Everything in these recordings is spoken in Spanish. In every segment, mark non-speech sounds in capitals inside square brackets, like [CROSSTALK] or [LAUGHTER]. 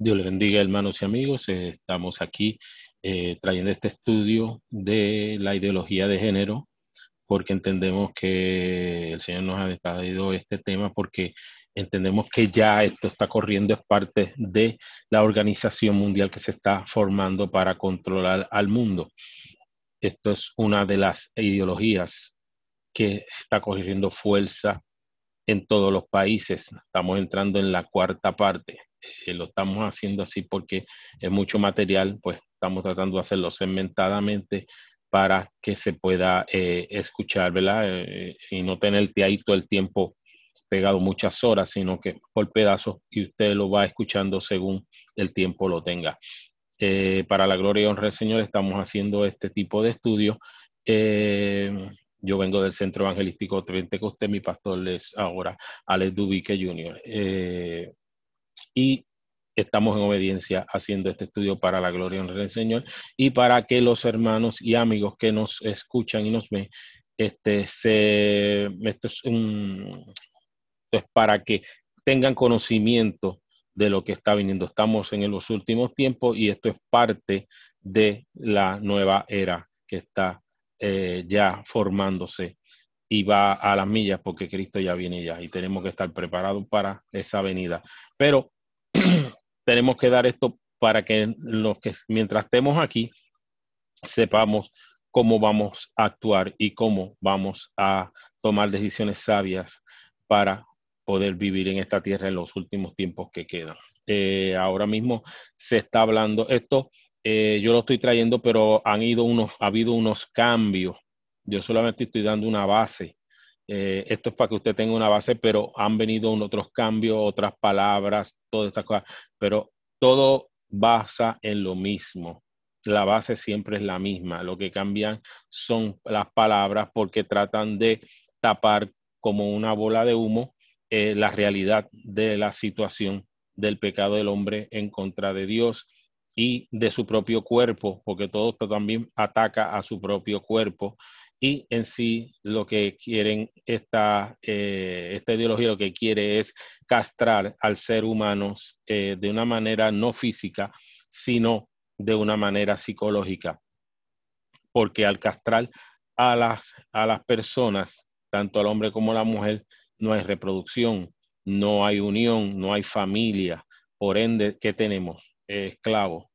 Dios les bendiga, hermanos y amigos. Estamos aquí eh, trayendo este estudio de la ideología de género, porque entendemos que el Señor nos ha traído este tema, porque entendemos que ya esto está corriendo, es parte de la organización mundial que se está formando para controlar al mundo. Esto es una de las ideologías que está cogiendo fuerza en todos los países. Estamos entrando en la cuarta parte eh, lo estamos haciendo así porque es mucho material, pues estamos tratando de hacerlo segmentadamente para que se pueda eh, escuchar, ¿verdad? Eh, y no tenerte ahí todo el tiempo pegado muchas horas, sino que por pedazos y usted lo va escuchando según el tiempo lo tenga. para la gloria y honra del Señor estamos haciendo este tipo de estudios. yo vengo del Centro Evangelístico usted mi pastor es ahora Alex Dubique Jr y estamos en obediencia haciendo este estudio para la gloria del Señor y para que los hermanos y amigos que nos escuchan y nos ven, este, se, esto es, para que tengan conocimiento de lo que está viniendo. Estamos en los últimos tiempos y esto es parte de la nueva era que está eh, ya formándose y va a las millas porque Cristo ya viene ya y tenemos que estar preparados para esa venida. Pero tenemos que dar esto para que los que mientras estemos aquí sepamos cómo vamos a actuar y cómo vamos a tomar decisiones sabias para poder vivir en esta tierra en los últimos tiempos que quedan. Eh, ahora mismo se está hablando esto, eh, yo lo estoy trayendo, pero han ido unos, ha habido unos cambios yo solamente estoy dando una base. Eh, esto es para que usted tenga una base, pero han venido otros cambios, otras palabras, todas estas cosas, pero todo basa en lo mismo. La base siempre es la misma. Lo que cambian son las palabras porque tratan de tapar como una bola de humo eh, la realidad de la situación del pecado del hombre en contra de Dios y de su propio cuerpo, porque todo esto también ataca a su propio cuerpo y en sí lo que quieren esta, eh, esta ideología lo que quiere es castrar al ser humano eh, de una manera no física, sino de una manera psicológica. Porque al castrar a las, a las personas, tanto al hombre como a la mujer, no hay reproducción, no hay unión, no hay familia. Por ende, ¿qué tenemos? esclavos.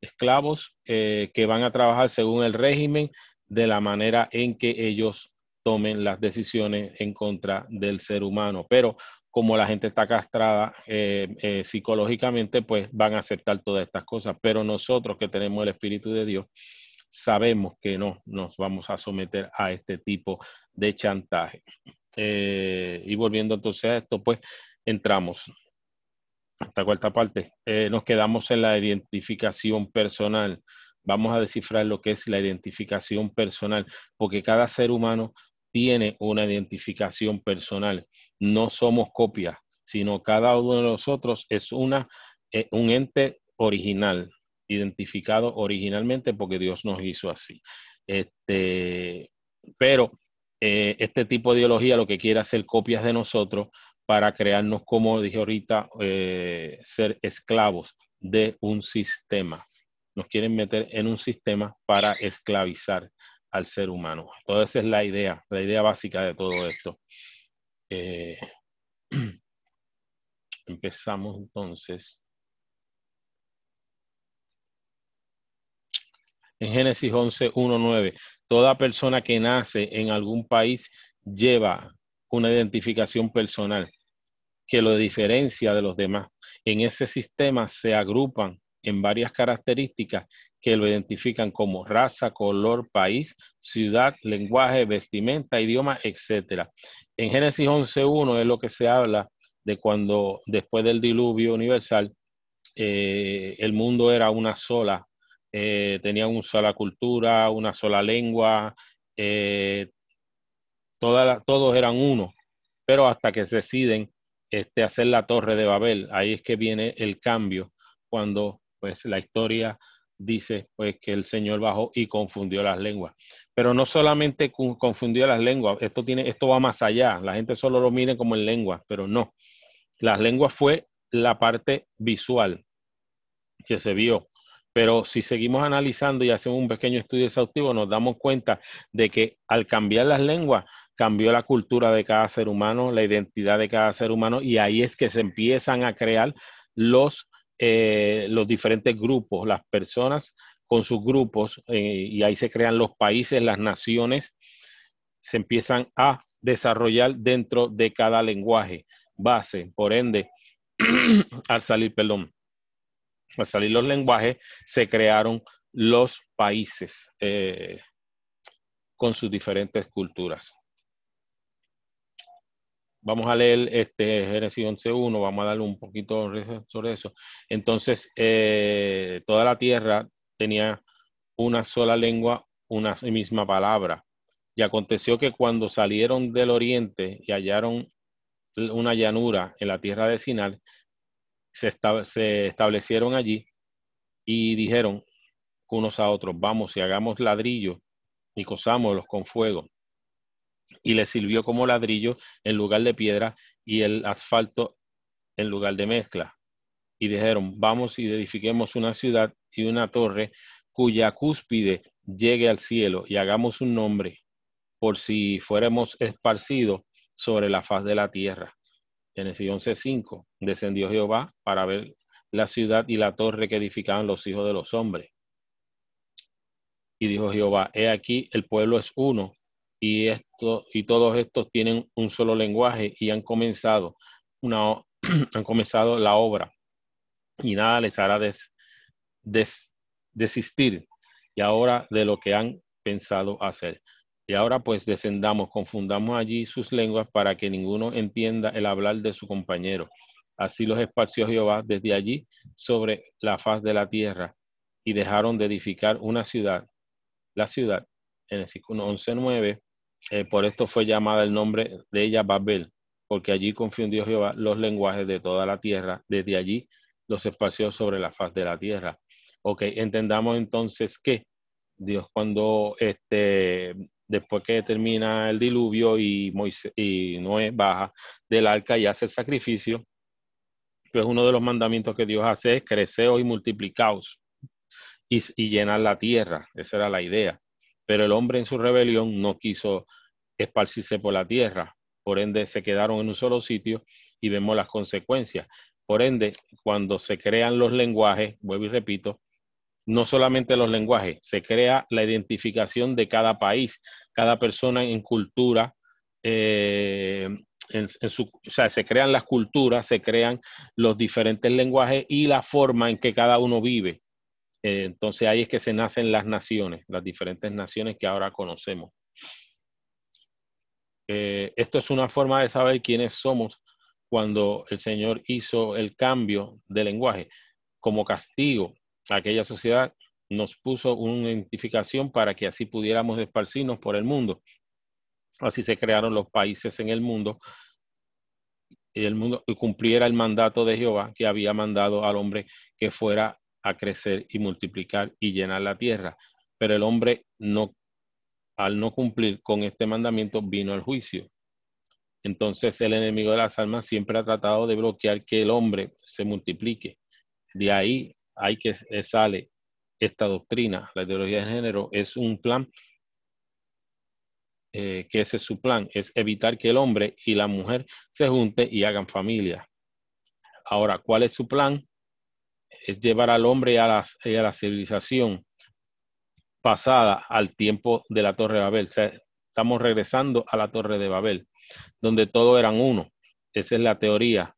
Esclavos eh, que van a trabajar según el régimen de la manera en que ellos tomen las decisiones en contra del ser humano. Pero como la gente está castrada eh, eh, psicológicamente, pues van a aceptar todas estas cosas. Pero nosotros que tenemos el Espíritu de Dios, sabemos que no nos vamos a someter a este tipo de chantaje. Eh, y volviendo entonces a esto, pues entramos. Esta cuarta parte, nos quedamos en la identificación personal vamos a descifrar lo que es la identificación personal, porque cada ser humano tiene una identificación personal. No somos copias, sino cada uno de nosotros es una, eh, un ente original, identificado originalmente porque Dios nos hizo así. Este, pero eh, este tipo de ideología lo que quiere hacer copias de nosotros para crearnos, como dije ahorita, eh, ser esclavos de un sistema nos quieren meter en un sistema para esclavizar al ser humano. Toda esa es la idea, la idea básica de todo esto. Eh, [CLEARS THROAT] empezamos entonces. En Génesis 11, 1, 9, toda persona que nace en algún país lleva una identificación personal que lo diferencia de los demás. En ese sistema se agrupan en varias características que lo identifican como raza, color, país, ciudad, lenguaje, vestimenta, idioma, etc. En Génesis 11.1 es lo que se habla de cuando después del diluvio universal eh, el mundo era una sola, eh, tenía una sola cultura, una sola lengua, eh, todos eran uno, pero hasta que se deciden este, hacer la torre de Babel, ahí es que viene el cambio cuando pues la historia dice pues que el Señor bajó y confundió las lenguas. Pero no solamente confundió las lenguas, esto tiene esto va más allá. La gente solo lo mire como en lengua, pero no. Las lenguas fue la parte visual. que se vio. Pero si seguimos analizando y hacemos un pequeño estudio exhaustivo, nos damos cuenta de que al cambiar las lenguas, cambió la cultura de cada ser humano, la identidad de cada ser humano, y ahí es que se empiezan a crear los, eh, los diferentes grupos, las personas con sus grupos, eh, y ahí se crean los países, las naciones, se empiezan a desarrollar dentro de cada lenguaje base. Por ende, [CLEARS THROAT] al salir, perdón, al salir los lenguajes, se crearon los países eh, con sus diferentes culturas. Vamos a leer este Génesis 11.1, vamos a darle un poquito sobre eso. Entonces, eh, toda la tierra tenía una sola lengua, una misma palabra. Y aconteció que cuando salieron del oriente y hallaron una llanura en la tierra de Sinal, se, establecieron allí y dijeron unos a otros, vamos y hagamos ladrillo y cosámoslos con fuego. Y les sirvió como ladrillo en lugar de piedra y el asfalto en lugar de mezcla. Y dijeron, vamos y edifiquemos una ciudad y una torre cuya cúspide llegue al cielo y hagamos un nombre por si fuéramos esparcidos sobre la faz de la tierra. Génesis 11:5, descendió Jehová para ver la ciudad y la torre que edificaban los hijos de los hombres. Y dijo Jehová, he aquí, el pueblo es uno, y, esto, y todos estos tienen un solo lenguaje y han comenzado, una, [CLEARS THROAT] han comenzado la obra, y nada les hará des, desistir, y ahora de lo que han pensado hacer. Y ahora pues descendamos, confundamos allí sus lenguas para que ninguno entienda el hablar de su compañero. Así los esparció Jehová desde allí sobre la faz de la tierra y dejaron de edificar una ciudad. La ciudad, en el 11.9, eh, por esto fue llamada el nombre de ella Babel, porque allí confundió Jehová los lenguajes de toda la tierra. Desde allí los esparció sobre la faz de la tierra. Ok, entendamos entonces que Dios cuando este, después que termina el diluvio y, Moisés, y Noé baja del arca y hace el sacrificio, pues uno de los mandamientos que Dios hace es creceos y multiplicaos y, y llenar la tierra. Esa era la idea. Pero el hombre en su rebelión no quiso esparcirse por la tierra. Por ende, se quedaron en un solo sitio y vemos las consecuencias. Por ende, cuando se crean los lenguajes, vuelvo y repito, no solamente los lenguajes, se crea la identificación de cada país, cada persona en cultura, eh, en, o sea, se crean las culturas, se crean los diferentes lenguajes y la forma en que cada uno vive. Eh, entonces ahí es que se nacen las naciones, las diferentes naciones que ahora conocemos. Eh, esto es una forma de saber quiénes somos cuando el Señor hizo el cambio de lenguaje como castigo aquella sociedad nos puso una identificación para que así pudiéramos esparcirnos por el mundo. Así se crearon los países en el mundo y el mundo cumpliera el mandato de Jehová que había mandado al hombre que fuera a crecer y multiplicar y llenar la tierra. Pero el hombre no, al no cumplir con este mandamiento, vino el juicio. Entonces el enemigo de las almas siempre ha tratado de bloquear que el hombre se multiplique. De ahí hay que eh, sale esta doctrina, la ideología de género, es un plan, eh, que ese es su plan, es evitar que el hombre y la mujer se junten y hagan familia. Ahora, ¿cuál es su plan? Es llevar al hombre a la, a la civilización pasada al tiempo de la Torre de Babel. estamos regresando a la Torre de Babel, donde todos eran uno. Esa es la teoría,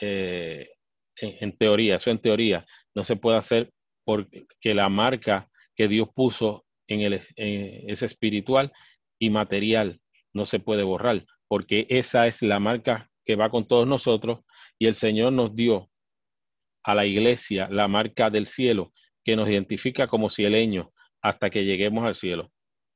eh, en, teoría, eso en teoría no se puede hacer porque la marca que Dios puso en el es espiritual y material, no se puede borrar, porque esa es la marca que va con todos nosotros y el Señor nos dio a la iglesia la marca del cielo que nos identifica como cieleños hasta que lleguemos al cielo.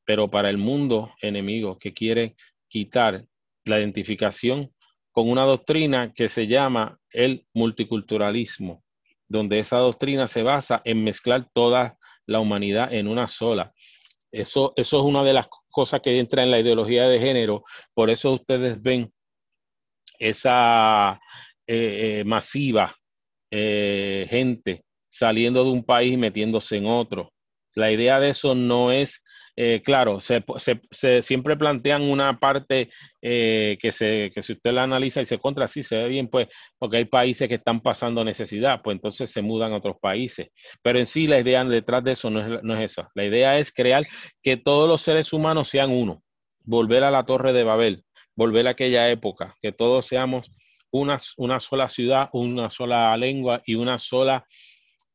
Pero para el mundo enemigo que quiere quitar la identificación con una doctrina que se llama el multiculturalismo, donde esa doctrina se basa en mezclar toda la humanidad en una sola. Eso, eso es una de las cosas que entra en la ideología de género. Por eso ustedes ven esa eh, eh, masiva eh, gente saliendo de un país y metiéndose en otro. La idea de eso no es, eh, claro, se, siempre plantean una parte eh, que, se, que si usted la analiza y se contra, sí se ve bien, pues, porque hay países que están pasando necesidad, pues entonces se mudan a otros países. Pero en sí la idea detrás de eso no es, no es esa. La idea es crear que todos los seres humanos sean uno, volver a la torre de Babel, volver a aquella época, que todos seamos una, sola ciudad, una sola lengua y una sola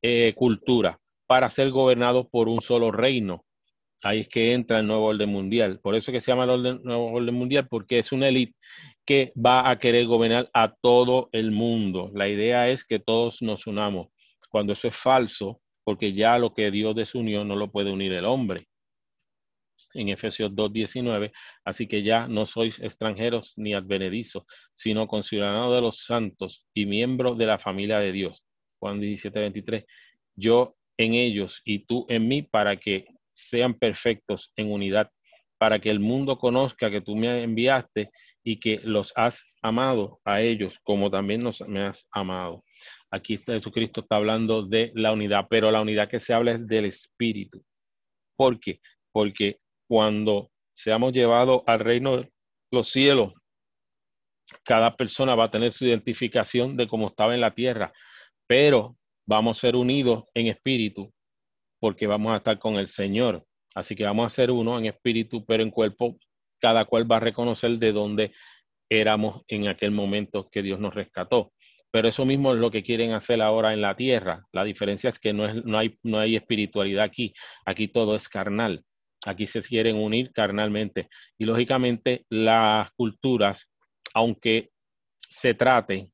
eh, cultura para ser gobernados por un solo reino. Ahí es que entra el nuevo orden mundial. Por eso que se llama el nuevo orden mundial, porque es una élite que va a querer gobernar a todo el mundo. La idea es que todos nos unamos. Cuando eso es falso, porque ya lo que Dios desunió no lo puede unir el hombre. En Efesios 2.19, así que ya no sois extranjeros ni advenedizos, sino conciudadanos de los santos y miembros de la familia de Dios. Juan 17.23, yo en ellos y tú en mí para que sean perfectos en unidad, para que el mundo conozca que tú me enviaste y que los has amado a ellos como también nos, me has amado. Aquí Jesucristo está hablando de la unidad, pero la unidad que se habla es del Espíritu. ¿Por qué? Porque cuando seamos llevados al reino de los cielos, cada persona va a tener su identificación de cómo estaba en la tierra, pero vamos a ser unidos en espíritu porque vamos a estar con el Señor. Así que vamos a ser uno en espíritu, pero en cuerpo, cada cual va a reconocer de dónde éramos en aquel momento que Dios nos rescató. Pero eso mismo es lo que quieren hacer ahora en la tierra. La diferencia es que no, es, no, hay, no hay espiritualidad aquí. Aquí todo es carnal. Aquí se quieren unir carnalmente. Y lógicamente las culturas, aunque se trate,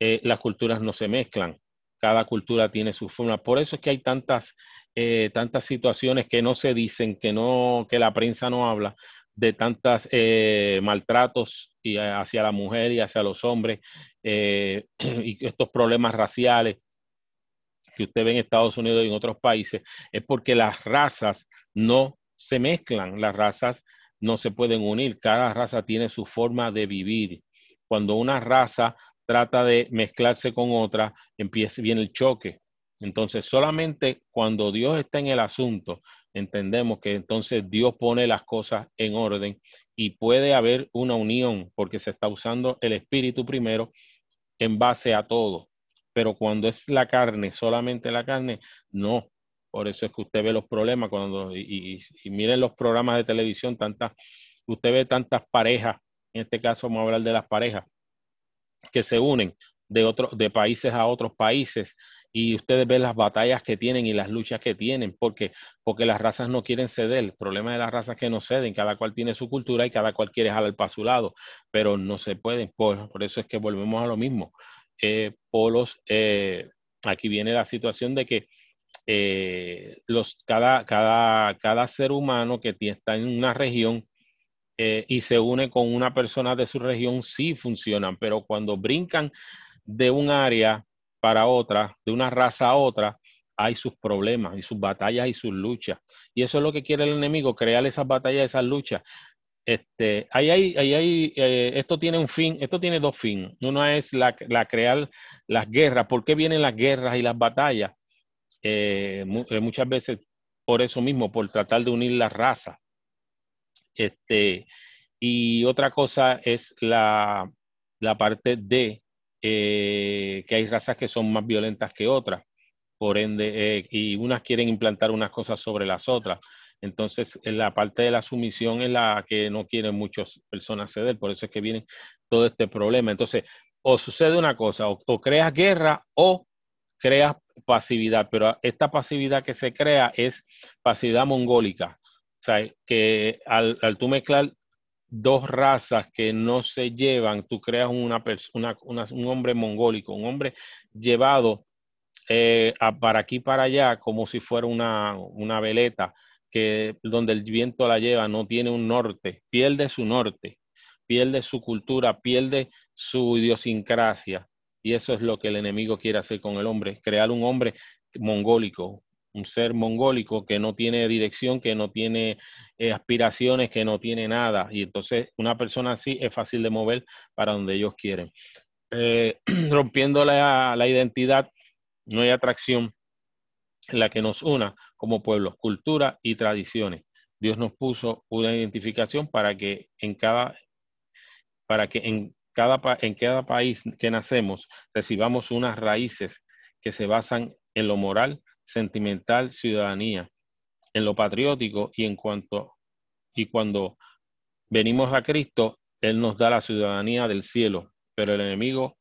eh, las culturas no se mezclan cada cultura tiene su forma. Por eso es que hay tantas, eh, tantas situaciones que no se dicen, que, no, que la prensa no habla, de tantos eh, maltratos y, hacia la mujer y hacia los hombres, [CLEARS THROAT] y estos problemas raciales que usted ve en Estados Unidos y en otros países, es porque las razas no se mezclan, las razas no se pueden unir, cada raza tiene su forma de vivir. Cuando una raza trata de mezclarse con otra, empieza bien el choque. Entonces, solamente cuando Dios está en el asunto, entendemos que entonces Dios pone las cosas en orden y puede haber una unión porque se está usando el espíritu primero en base a todo. Pero cuando es la carne, solamente la carne, no. Por eso es que usted ve los problemas cuando, y, y miren los programas de televisión, tantas, usted ve tantas parejas, en este caso vamos a hablar de las parejas, que se unen de, otro, de países a otros países y ustedes ven las batallas que tienen y las luchas que tienen, porque, porque las razas no quieren ceder. El problema de las razas que no ceden, cada cual tiene su cultura y cada cual quiere jalar para su lado, pero no se pueden. Por, por eso es que volvemos a lo mismo. Eh, polos, eh, aquí viene la situación de que eh, los, cada, cada, cada ser humano que está en una región y se une con una persona de su región, sí funcionan, pero cuando brincan de un área para otra, de una raza a otra, hay sus problemas y sus batallas y sus luchas. Y eso es lo que quiere el enemigo, crear esas batallas, esas luchas. Este, ahí hay, ahí hay, eh, esto tiene un fin, esto tiene dos fines. Uno es la, la, crear las guerras. ¿Por qué vienen las guerras y las batallas? Eh, muchas veces por eso mismo, por tratar de unir las razas. Este, y otra cosa es la, parte de eh, que hay razas que son más violentas que otras, por ende, eh, y unas quieren implantar unas cosas sobre las otras. Entonces, la parte de la sumisión es la que no quieren muchas personas ceder, por eso es que viene todo este problema. Entonces, o sucede una cosa, o creas guerra o creas pasividad, pero esta pasividad que se crea es pasividad mongólica, sea, que al, al tú mezclar dos razas que no se llevan, tú creas una, un hombre mongólico, un hombre llevado eh, para aquí para allá como si fuera una, una veleta donde el viento la lleva no tiene un norte, pierde su norte, pierde su cultura, pierde su idiosincrasia. Y eso es lo que el enemigo quiere hacer con el hombre, crear un hombre mongólico, un ser mongólico que no tiene dirección, que no tiene eh, aspiraciones, que no tiene nada. Y entonces una persona así es fácil de mover para donde ellos quieren. Eh, [CLEARS THROAT] rompiendo la, identidad no hay atracción la que nos una como pueblos, cultura y tradiciones. Dios nos puso una identificación para que en cada, para que en cada, en cada país que nacemos recibamos unas raíces que se basan en lo moral, sentimental, ciudadanía, en lo patriótico y en cuanto y cuando venimos a Cristo, Él nos da la ciudadanía del cielo, pero el enemigo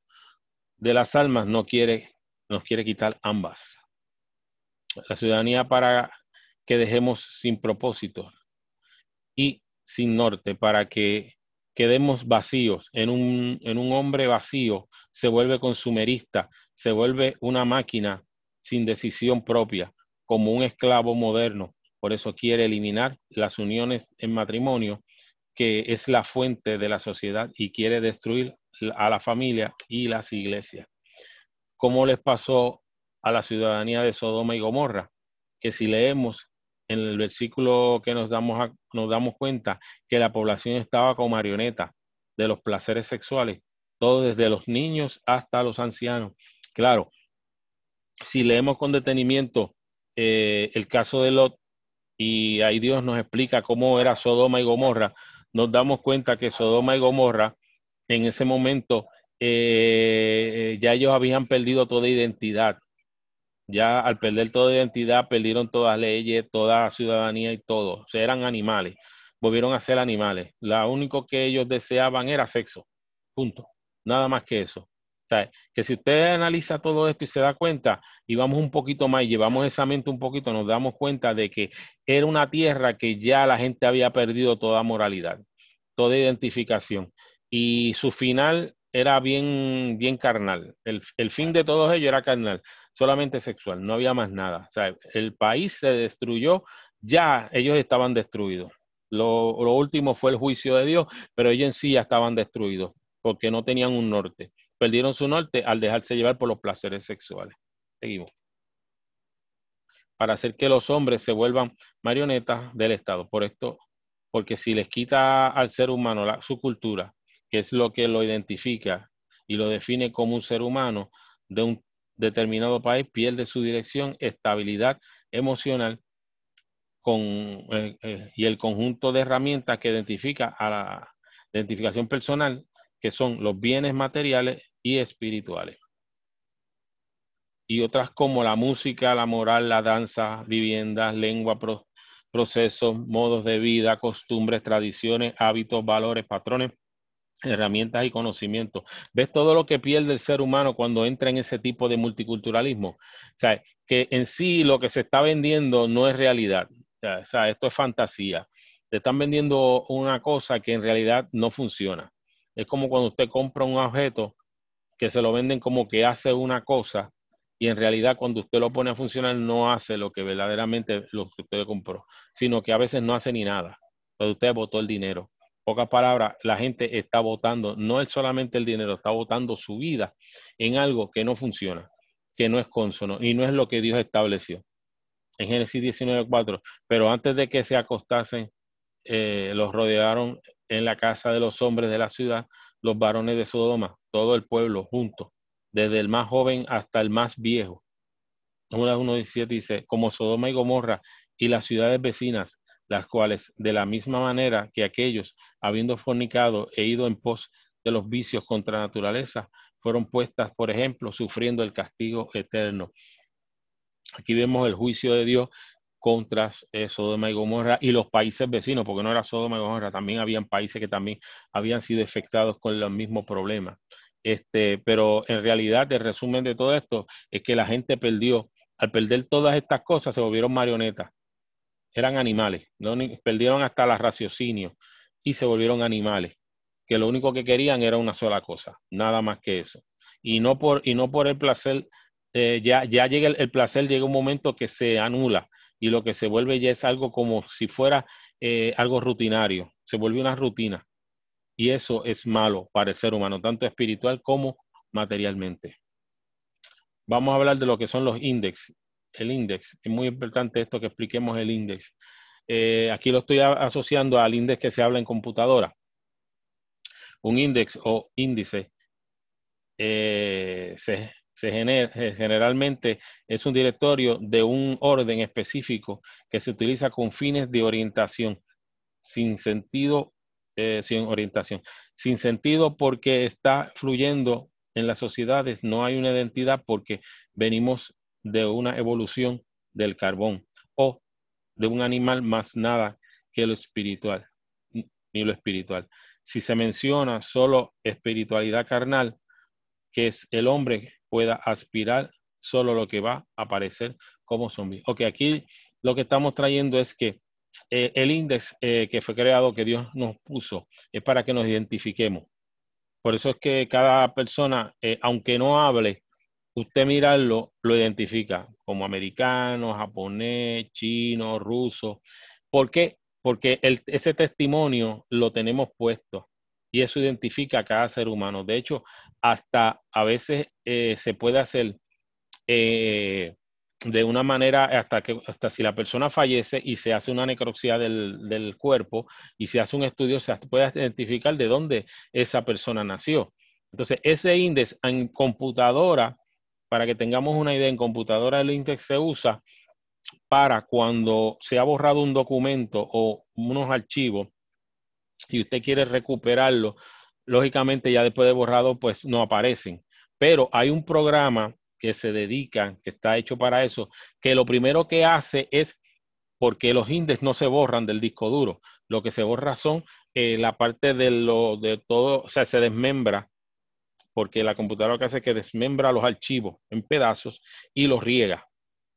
de las almas no quiere, nos quiere quitar ambas. La ciudadanía para que dejemos sin propósito y sin norte, para que quedemos vacíos. En un, en un hombre vacío se vuelve consumerista, se vuelve una máquina sin decisión propia, como un esclavo moderno por eso quiere eliminar las uniones en matrimonio, que es la fuente de la sociedad, y quiere destruir a la familia y las iglesias. ¿Cómo les pasó a la ciudadanía de Sodoma y Gomorra? Que si leemos en el versículo que nos damos, nos damos cuenta que la población estaba como marioneta de los placeres sexuales, todo desde los niños hasta los ancianos. Claro, si leemos con detenimiento eh, el caso de Lot, y ahí Dios nos explica cómo era Sodoma y Gomorra, nos damos cuenta que Sodoma y Gomorra en ese momento eh, ya ellos habían perdido toda identidad. Ya al perder toda identidad perdieron todas leyes, toda ciudadanía y todo. O sea, eran animales, volvieron a ser animales. Lo único que ellos deseaban era sexo. Punto. Nada más que eso. O sea, que si usted analiza todo esto y se da cuenta, y vamos un poquito más y llevamos esa mente un poquito, nos damos cuenta de que era una tierra que ya la gente había perdido toda moralidad, toda identificación. Y su final era bien, bien carnal. El, el fin de todos ellos era carnal, solamente sexual, no había más nada. El país se destruyó, ya ellos estaban destruidos. Lo, lo último fue el juicio de Dios, pero ellos en sí ya estaban destruidos porque no tenían un norte perdieron su norte al dejarse llevar por los placeres sexuales. Seguimos. Para hacer que los hombres se vuelvan marionetas del Estado. Por esto, porque si les quita al ser humano su cultura, que es lo que lo identifica y lo define como un ser humano de un determinado país, pierde su dirección, estabilidad emocional eh, eh, y el conjunto de herramientas que identifica a la identificación personal que son los bienes materiales y espirituales. Y otras como la música, la moral, la danza, viviendas, lengua, procesos, modos de vida, costumbres, tradiciones, hábitos, valores, patrones, herramientas y conocimientos. ¿Ves todo lo que pierde el ser humano cuando entra en ese tipo de multiculturalismo? O sea, que en sí lo que se está vendiendo no es realidad. O sea, esto es fantasía. Te están vendiendo una cosa que en realidad no funciona. Es como cuando usted compra un objeto que se lo venden como que hace una cosa y en realidad cuando usted lo pone a funcionar no hace lo que verdaderamente lo que usted compró, sino que a veces no hace ni nada. Entonces usted votó el dinero. Pocas palabras, la gente está votando, no es solamente el dinero, está votando su vida en algo que no funciona, que no es consono y no es lo que Dios estableció. En Génesis 19.4, pero antes de que se acostasen, eh, los rodearon en la casa de los hombres de la ciudad, los varones de Sodoma, todo el pueblo junto, desde el más joven hasta el más viejo. 1.17 dice, como Sodoma y Gomorra y las ciudades vecinas, las cuales, de la misma manera que aquellos, habiendo fornicado e ido en pos de los vicios contra naturaleza, fueron puestas, por ejemplo, sufriendo el castigo eterno. Aquí vemos el juicio de Dios contra eh, Sodoma y Gomorra y los países vecinos, porque no era Sodoma y Gomorra, también habían países que también habían sido afectados con los mismos problemas. Este, pero en realidad el resumen de todo esto es que la gente perdió, al perder todas estas cosas se volvieron marionetas, eran animales, perdieron hasta la raciocinio y se volvieron animales, que lo único que querían era una sola cosa, nada más que eso. Y no por, y no por el placer, eh, ya, ya llega el, el placer, llega un momento que se anula, y lo que se vuelve ya es algo como si fuera eh, algo rutinario, se vuelve una rutina. Y eso es malo para el ser humano, tanto espiritual como materialmente. Vamos a hablar de lo que son los índices. El índice, es muy importante esto que expliquemos el índice. Eh, aquí lo estoy asociando al índice que se habla en computadora. Un índice o índice eh, se, se genera, generalmente es un directorio de un orden específico que se utiliza con fines de orientación, sin sentido, eh, sin orientación, sin sentido porque está fluyendo en las sociedades, no hay una identidad porque venimos de una evolución del carbón o de un animal más nada que lo espiritual, ni lo espiritual. Si se menciona solo espiritualidad carnal, que es el hombre pueda aspirar solo lo que va a aparecer como zombie. Ok, aquí lo que estamos trayendo es que eh, el índice eh, que fue creado, que Dios nos puso, es para que nos identifiquemos. Por eso es que cada persona, eh, aunque no hable, usted mirarlo, lo identifica como americano, japonés, chino, ruso. ¿Por qué? Porque ese testimonio lo tenemos puesto y eso identifica a cada ser humano. De hecho, hasta a veces eh, se puede hacer eh, de una manera, hasta que hasta si la persona fallece y se hace una necropsia del, del, cuerpo y se hace un estudio, se puede identificar de dónde esa persona nació. Entonces, ese índice en computadora, para que tengamos una idea, en computadora el índice se usa para cuando se ha borrado un documento o unos archivos y usted quiere recuperarlo, lógicamente ya después de borrado, pues no aparecen. Pero hay un programa que se dedica, que está hecho para eso, que lo primero que hace es, porque los índices no se borran del disco duro, lo que se borra son eh, la parte de lo de todo, o sea, se desmembra, porque la computadora lo que hace es que desmembra los archivos en pedazos y los riega.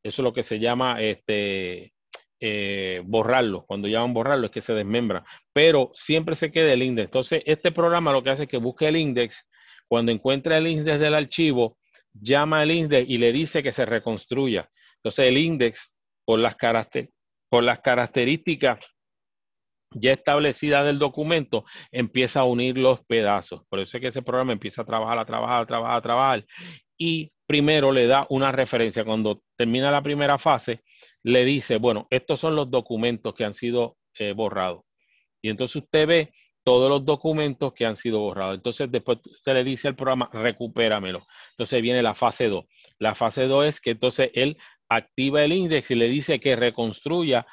Eso es lo que se llama este, eh, borrarlo. Cuando llaman borrarlo es que se desmembra, pero siempre se queda el índice. Entonces, este programa lo que hace es que busque el índice. Cuando encuentra el índice del archivo, llama al índice y le dice que se reconstruya. Entonces, el índice, por por las características ya establecidas del documento, empieza a unir los pedazos. Por eso es que ese programa empieza a trabajar, a trabajar, a trabajar, a trabajar. Y primero le da una referencia. Cuando termina la primera fase, le dice, bueno, estos son los documentos que han sido eh, borrados. Y entonces usted ve todos los documentos que han sido borrados. Entonces después usted le dice al programa, recupéramelo. Entonces viene la fase 2. La fase 2 es que entonces él activa el índice y le dice que reconstruya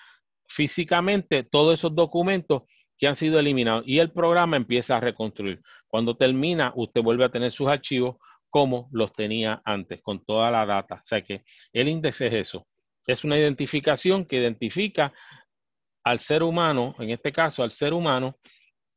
físicamente todos esos documentos que han sido eliminados y el programa empieza a reconstruir. Cuando termina, usted vuelve a tener sus archivos como los tenía antes, con toda la data. O sea que el índice es eso es una identificación que identifica al ser humano, en este caso al ser humano,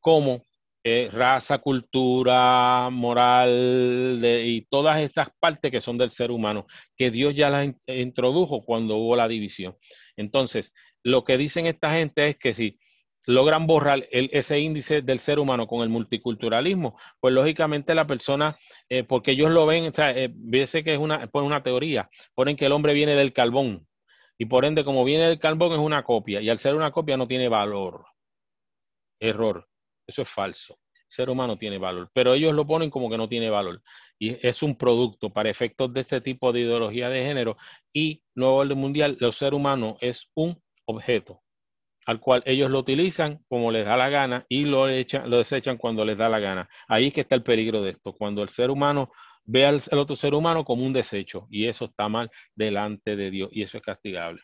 como eh, raza, cultura, moral y todas esas partes que son del ser humano, que Dios ya las introdujo cuando hubo la división. Entonces, lo que dicen esta gente es que si logran borrar ese índice del ser humano con el multiculturalismo, pues lógicamente la persona, eh, porque ellos lo ven, o sea, eh, que es una, pues una teoría, ponen que el hombre viene del carbón, y por ende, como viene del carbón, es una copia. Y al ser una copia no tiene valor. Error. Eso es falso. El ser humano tiene valor. Pero ellos lo ponen como que no tiene valor. Y es un producto para efectos de este tipo de ideología de género. Y nuevo orden mundial, el ser humano es un objeto al cual ellos lo utilizan como les da la gana y lo, echan, lo desechan cuando les da la gana. Ahí es que está el peligro de esto. Cuando el ser humano ve al, otro ser humano como un desecho y eso está mal delante de Dios y eso es castigable.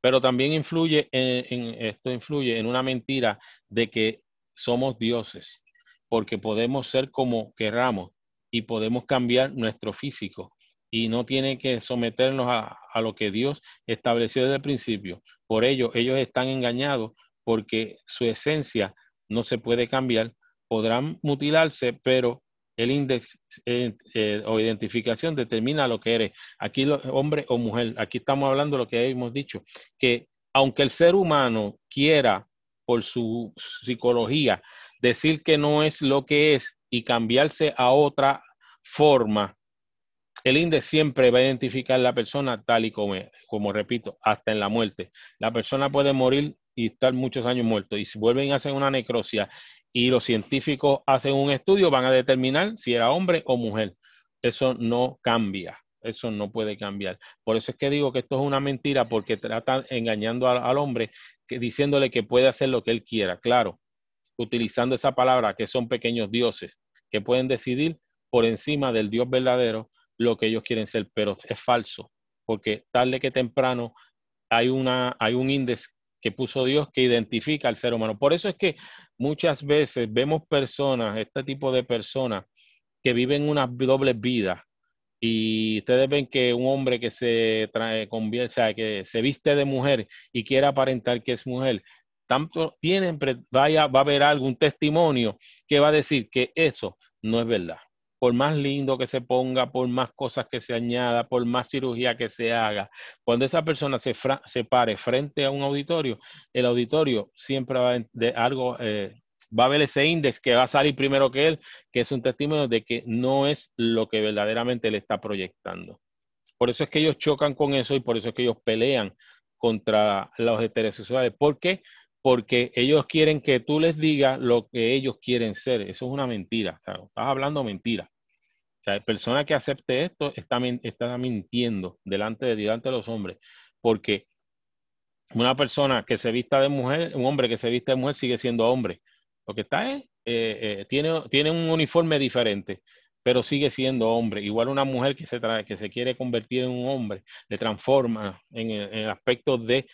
Pero también influye en, esto influye en una mentira de que somos dioses, porque podemos ser como querramos y podemos cambiar nuestro físico y no tiene que someternos a, a lo que Dios estableció desde el principio. Por ello, ellos están engañados porque su esencia no se puede cambiar podrán mutilarse, pero el índice eh, eh, o identificación determina lo que eres. Aquí hombre o mujer, aquí estamos hablando de lo que hemos dicho, que aunque el ser humano quiera por su psicología decir que no es lo que es y cambiarse a otra forma, el índice siempre va a identificar la persona tal y como como repito, hasta en la muerte. La persona puede morir y estar muchos años muerto y si vuelven a hacer una necrosia y los científicos hacen un estudio, van a determinar si era hombre o mujer. Eso no cambia, eso no puede cambiar. Por eso es que digo que esto es una mentira porque tratan engañando al, hombre, que, diciéndole que puede hacer lo que él quiera. Claro, utilizando esa palabra que son pequeños dioses, que pueden decidir por encima del Dios verdadero lo que ellos quieren ser, pero es falso, porque tarde que temprano hay, una, hay un índice que puso Dios que identifica al ser humano. Por eso es que muchas veces vemos personas, este tipo de personas, que viven una doble vida. Y ustedes ven que un hombre que se trae, convierte, que se viste de mujer y quiere aparentar que es mujer, tanto tienen, vaya, va a haber algún testimonio que va a decir que eso no es verdad por más lindo que se ponga, por más cosas que se añada, por más cirugía que se haga, cuando esa persona se, se pare frente a un auditorio, el auditorio siempre va de algo, eh, va a ver ese índice que va a salir primero que él, que es un testimonio de que no es lo que verdaderamente le está proyectando. Por eso es que ellos chocan con eso y por eso es que ellos pelean contra los heterosexuales. ¿Por qué? Porque ellos quieren que tú les digas lo que ellos quieren ser. Eso es una mentira. estás hablando mentira. O sea, la persona que acepte esto está, mintiendo delante de, delante de los hombres, porque una persona que se vista de mujer, un hombre que se vista de mujer sigue siendo hombre. Lo que está es, eh, eh, tiene, tiene un uniforme diferente, pero sigue siendo hombre. Igual una mujer que se, quiere convertir en un hombre, le transforma en el, aspecto de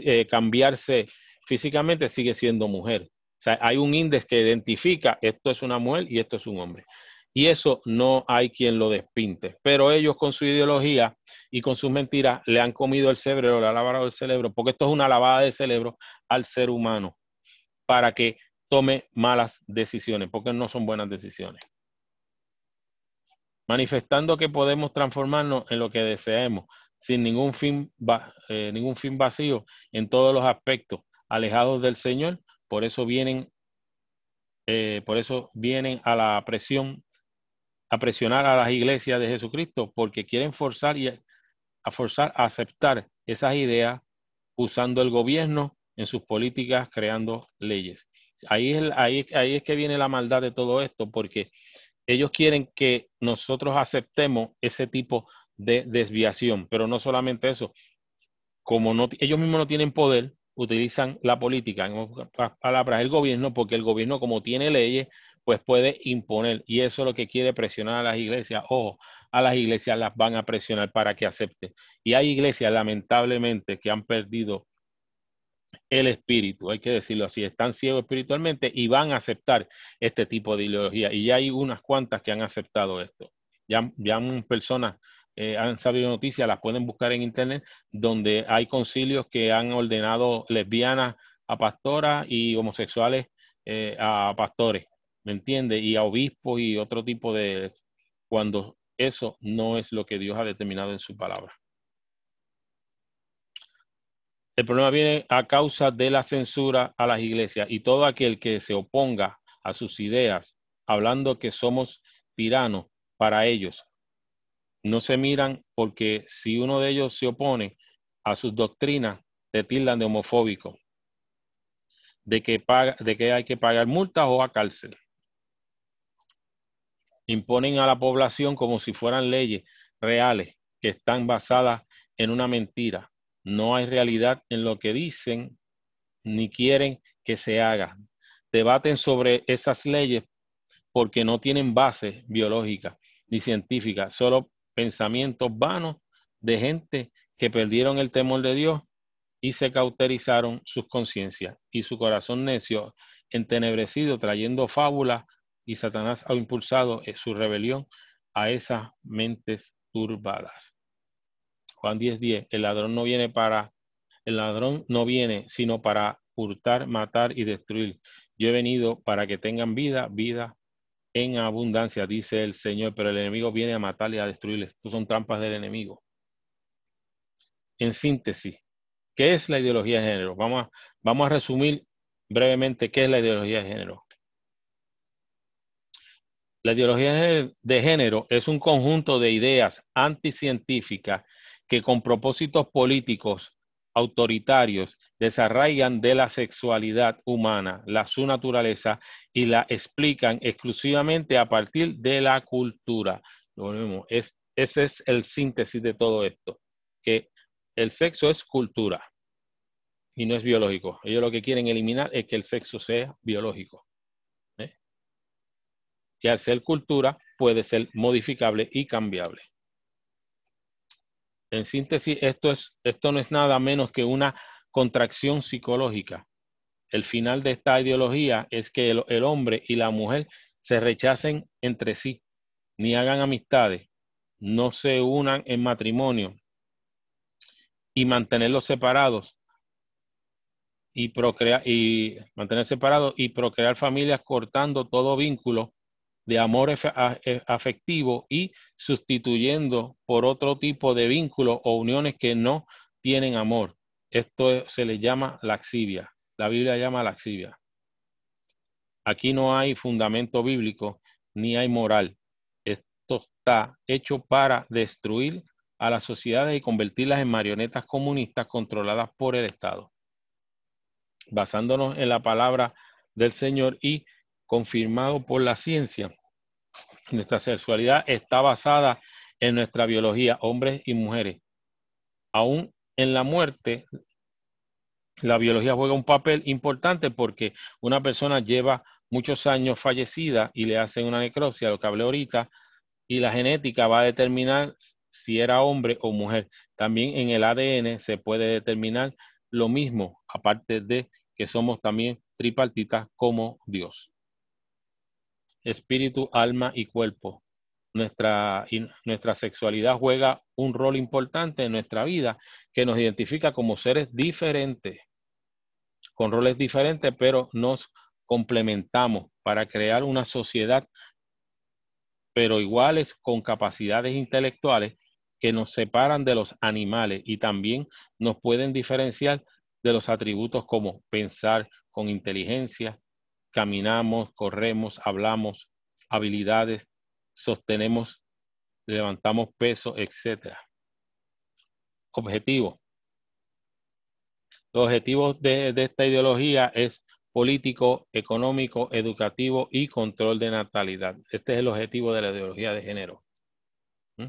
eh, cambiarse físicamente sigue siendo mujer. O sea, hay un índice que identifica esto es una mujer y esto es un hombre. Y eso no hay quien lo despinte. Pero ellos con su ideología y con sus mentiras le han comido el cerebro, le han lavado el cerebro, porque esto es una lavada de cerebro al ser humano para que tome malas decisiones, porque no son buenas decisiones. Manifestando que podemos transformarnos en lo que deseemos, sin ningún fin, eh, ningún fin vacío en todos los aspectos, alejados del Señor, por eso vienen, eh, por eso vienen a la presión, a presionar a las iglesias de Jesucristo, porque quieren forzar y a forzar a aceptar esas ideas usando el gobierno en sus políticas, creando leyes. Ahí es, ahí, ahí es que viene la maldad de todo esto, porque ellos quieren que nosotros aceptemos ese tipo de desviación, pero no solamente eso, como no, ellos mismos no tienen poder, utilizan la política, en otras palabras, el gobierno, porque el gobierno como tiene leyes, pues puede imponer. Y eso es lo que quiere presionar a las iglesias. Ojo, a las iglesias las van a presionar para que acepten. Y hay iglesias, lamentablemente, que han perdido el espíritu, hay que decirlo así, están ciegos espiritualmente y van a aceptar este tipo de ideología. Y ya hay unas cuantas que han aceptado esto. Ya, ya personas eh, han sabido noticias, las pueden buscar en internet, donde hay concilios que han ordenado lesbianas a pastoras y homosexuales eh, a pastores, ¿me entiende? Y a obispos y otro tipo de... cuando eso no es lo que Dios ha determinado en su palabra. El problema viene a causa de la censura a las iglesias y todo aquel que se oponga a sus ideas, hablando que somos tiranos para ellos, no se miran porque si uno de ellos se opone a sus doctrinas, te tildan de homofóbico, de que, paga, de que hay que pagar multas o a cárcel. Imponen a la población como si fueran leyes reales que están basadas en una mentira. No hay realidad en lo que dicen ni quieren que se haga. Debaten sobre esas leyes porque no tienen base biológica ni científica, solo pensamientos vanos de gente que perdieron el temor de Dios y se cauterizaron sus conciencias y su corazón necio entenebrecido trayendo fábulas y Satanás ha impulsado eh, su rebelión a esas mentes turbadas. Juan 10:10, 10, el ladrón no viene para, el ladrón no viene sino para hurtar, matar y destruir. Yo he venido para que tengan vida, vida en abundancia, dice el Señor, pero el enemigo viene a matarle y a destruirle. Estos son trampas del enemigo. En síntesis, ¿qué es la ideología de género? Vamos a, vamos a resumir brevemente qué es la ideología de género. La ideología de género es un conjunto de ideas anticientíficas que con propósitos políticos autoritarios desarraigan de la sexualidad humana, la su naturaleza y la explican exclusivamente a partir de la cultura. Lo es, ese es el síntesis de todo esto, que el sexo es cultura y no es biológico. Ellos lo que quieren eliminar es que el sexo sea biológico. ¿eh? y al ser cultura puede ser modificable y cambiable. En síntesis, esto, es, esto no es nada menos que una contracción psicológica. El final de esta ideología es que el hombre y la mujer se rechacen entre sí, ni hagan amistades, no se unan en matrimonio y mantenerlos separados y procrear y mantener separados y procrear familias cortando todo vínculo de amor e, afectivo y sustituyendo por otro tipo de vínculos o uniones que no tienen amor. Esto se le llama laxivia. La Biblia llama laxivia. Aquí no hay fundamento bíblico ni hay moral. Esto está hecho para destruir a las sociedades y convertirlas en marionetas comunistas controladas por el Estado. Basándonos en la palabra del Señor y confirmado por la ciencia, nuestra sexualidad está basada en nuestra biología, hombres y mujeres. Aún en la muerte, la biología juega un papel importante porque una persona lleva muchos años fallecida y le hacen una necrosia, lo que hablé ahorita, y la genética va a determinar si era hombre o mujer. También en el ADN se puede determinar lo mismo, aparte de que somos también tripartitas como Dios. Espíritu, alma y cuerpo. Nuestra, nuestra sexualidad juega un rol importante en nuestra vida que nos identifica como seres diferentes, con roles diferentes, pero nos complementamos para crear una sociedad, pero iguales con capacidades intelectuales que nos separan de los animales y también nos pueden diferenciar de los atributos como pensar con inteligencia, caminamos, corremos, hablamos, habilidades, sostenemos, levantamos peso, etc. Objetivo. Los objetivos de, de esta ideología es político, económico, educativo y control de natalidad. Este es el objetivo de la ideología de género. ¿Mm?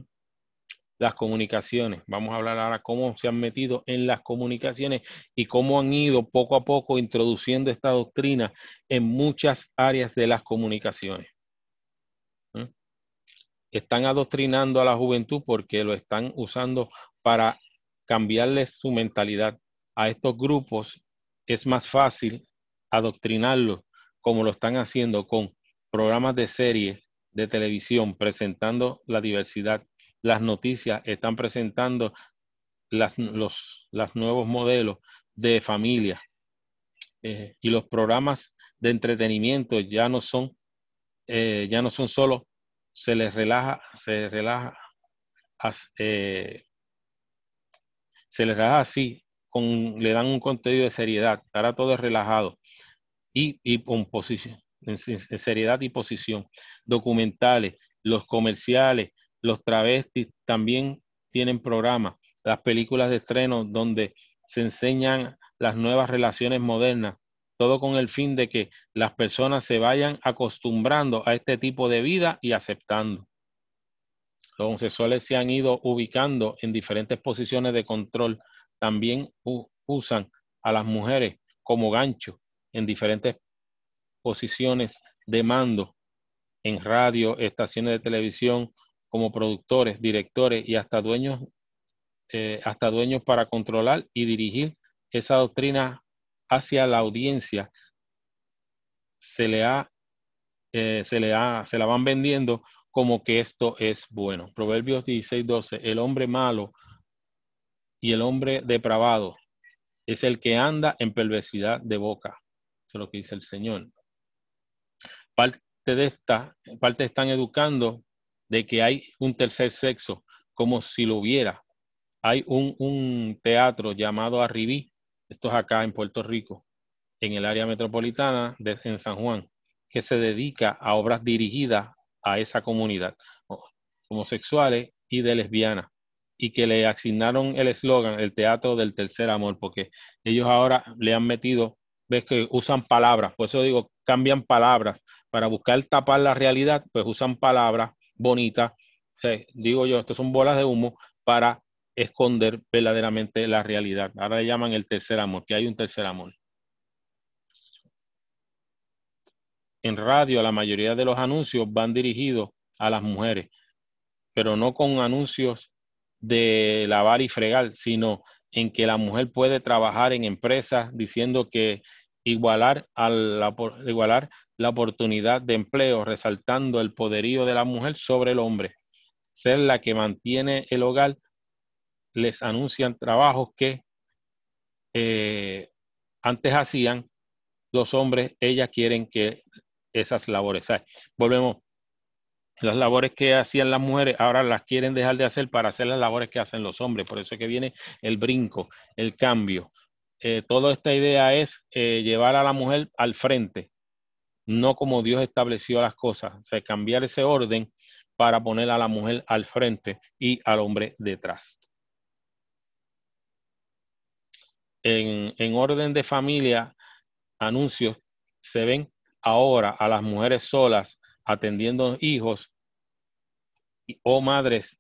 Las comunicaciones. Vamos a hablar ahora cómo se han metido en las comunicaciones y cómo han ido poco a poco introduciendo esta doctrina en muchas áreas de las comunicaciones. Están adoctrinando a la juventud porque lo están usando para cambiarles su mentalidad. A estos grupos es más fácil adoctrinarlos como lo están haciendo con programas de serie de televisión presentando la diversidad. Las noticias están presentando los nuevos modelos de familia eh, y los programas de entretenimiento ya no son eh, ya no son solo se les relaja se relaja eh, se les relaja así con, le dan un contenido de seriedad ahora todo relajado y, posición, en, seriedad y posición. Documentales, los comerciales, los travestis también tienen programas. Las películas de estreno donde se enseñan las nuevas relaciones modernas, todo con el fin de que las personas se vayan acostumbrando a este tipo de vida y aceptando. Los homosexuales se han ido ubicando en diferentes posiciones de control. También usan a las mujeres como gancho en diferentes posiciones de mando en radio, estaciones de televisión, como productores, directores y hasta dueños, eh, hasta dueños para controlar y dirigir esa doctrina hacia la audiencia, se le ha, eh, se le ha, se la van vendiendo como que esto es bueno. Proverbios 16, 12, el hombre malo y el hombre depravado es el que anda en perversidad de boca lo que dice el Señor. Parte de esta, parte están educando de que hay un tercer sexo, como si lo hubiera. Hay un, teatro llamado Arribí, esto es acá en Puerto Rico, en el área metropolitana de San Juan, que se dedica a obras dirigidas a esa comunidad, homosexuales y de lesbianas, y que le asignaron el eslogan, el teatro del tercer amor, porque ellos ahora le han metido ves que usan palabras, por eso digo, cambian palabras para buscar tapar la realidad, pues usan palabras bonitas, digo yo, estas son bolas de humo para esconder verdaderamente la realidad. Ahora le llaman el tercer amor, que hay un tercer amor. en radio la mayoría de los anuncios van dirigidos a las mujeres, pero no con anuncios de lavar y fregar, sino en que la mujer puede trabajar en empresas diciendo que igualar, la, igualar la oportunidad de empleo, resaltando el poderío de la mujer sobre el hombre. Ser la que mantiene el hogar, les anuncian trabajos que eh, antes hacían los hombres, ellas quieren que esas labores. Volvemos, las labores que hacían las mujeres ahora las quieren dejar de hacer para hacer las labores que hacen los hombres. Por eso es que viene el brinco, el cambio. Eh, toda esta idea es eh, llevar a la mujer al frente, no como Dios estableció las cosas, o sea, cambiar ese orden para poner a la mujer al frente y al hombre detrás. En, en orden de familia, anuncios se ven ahora a las mujeres solas atendiendo hijos o madres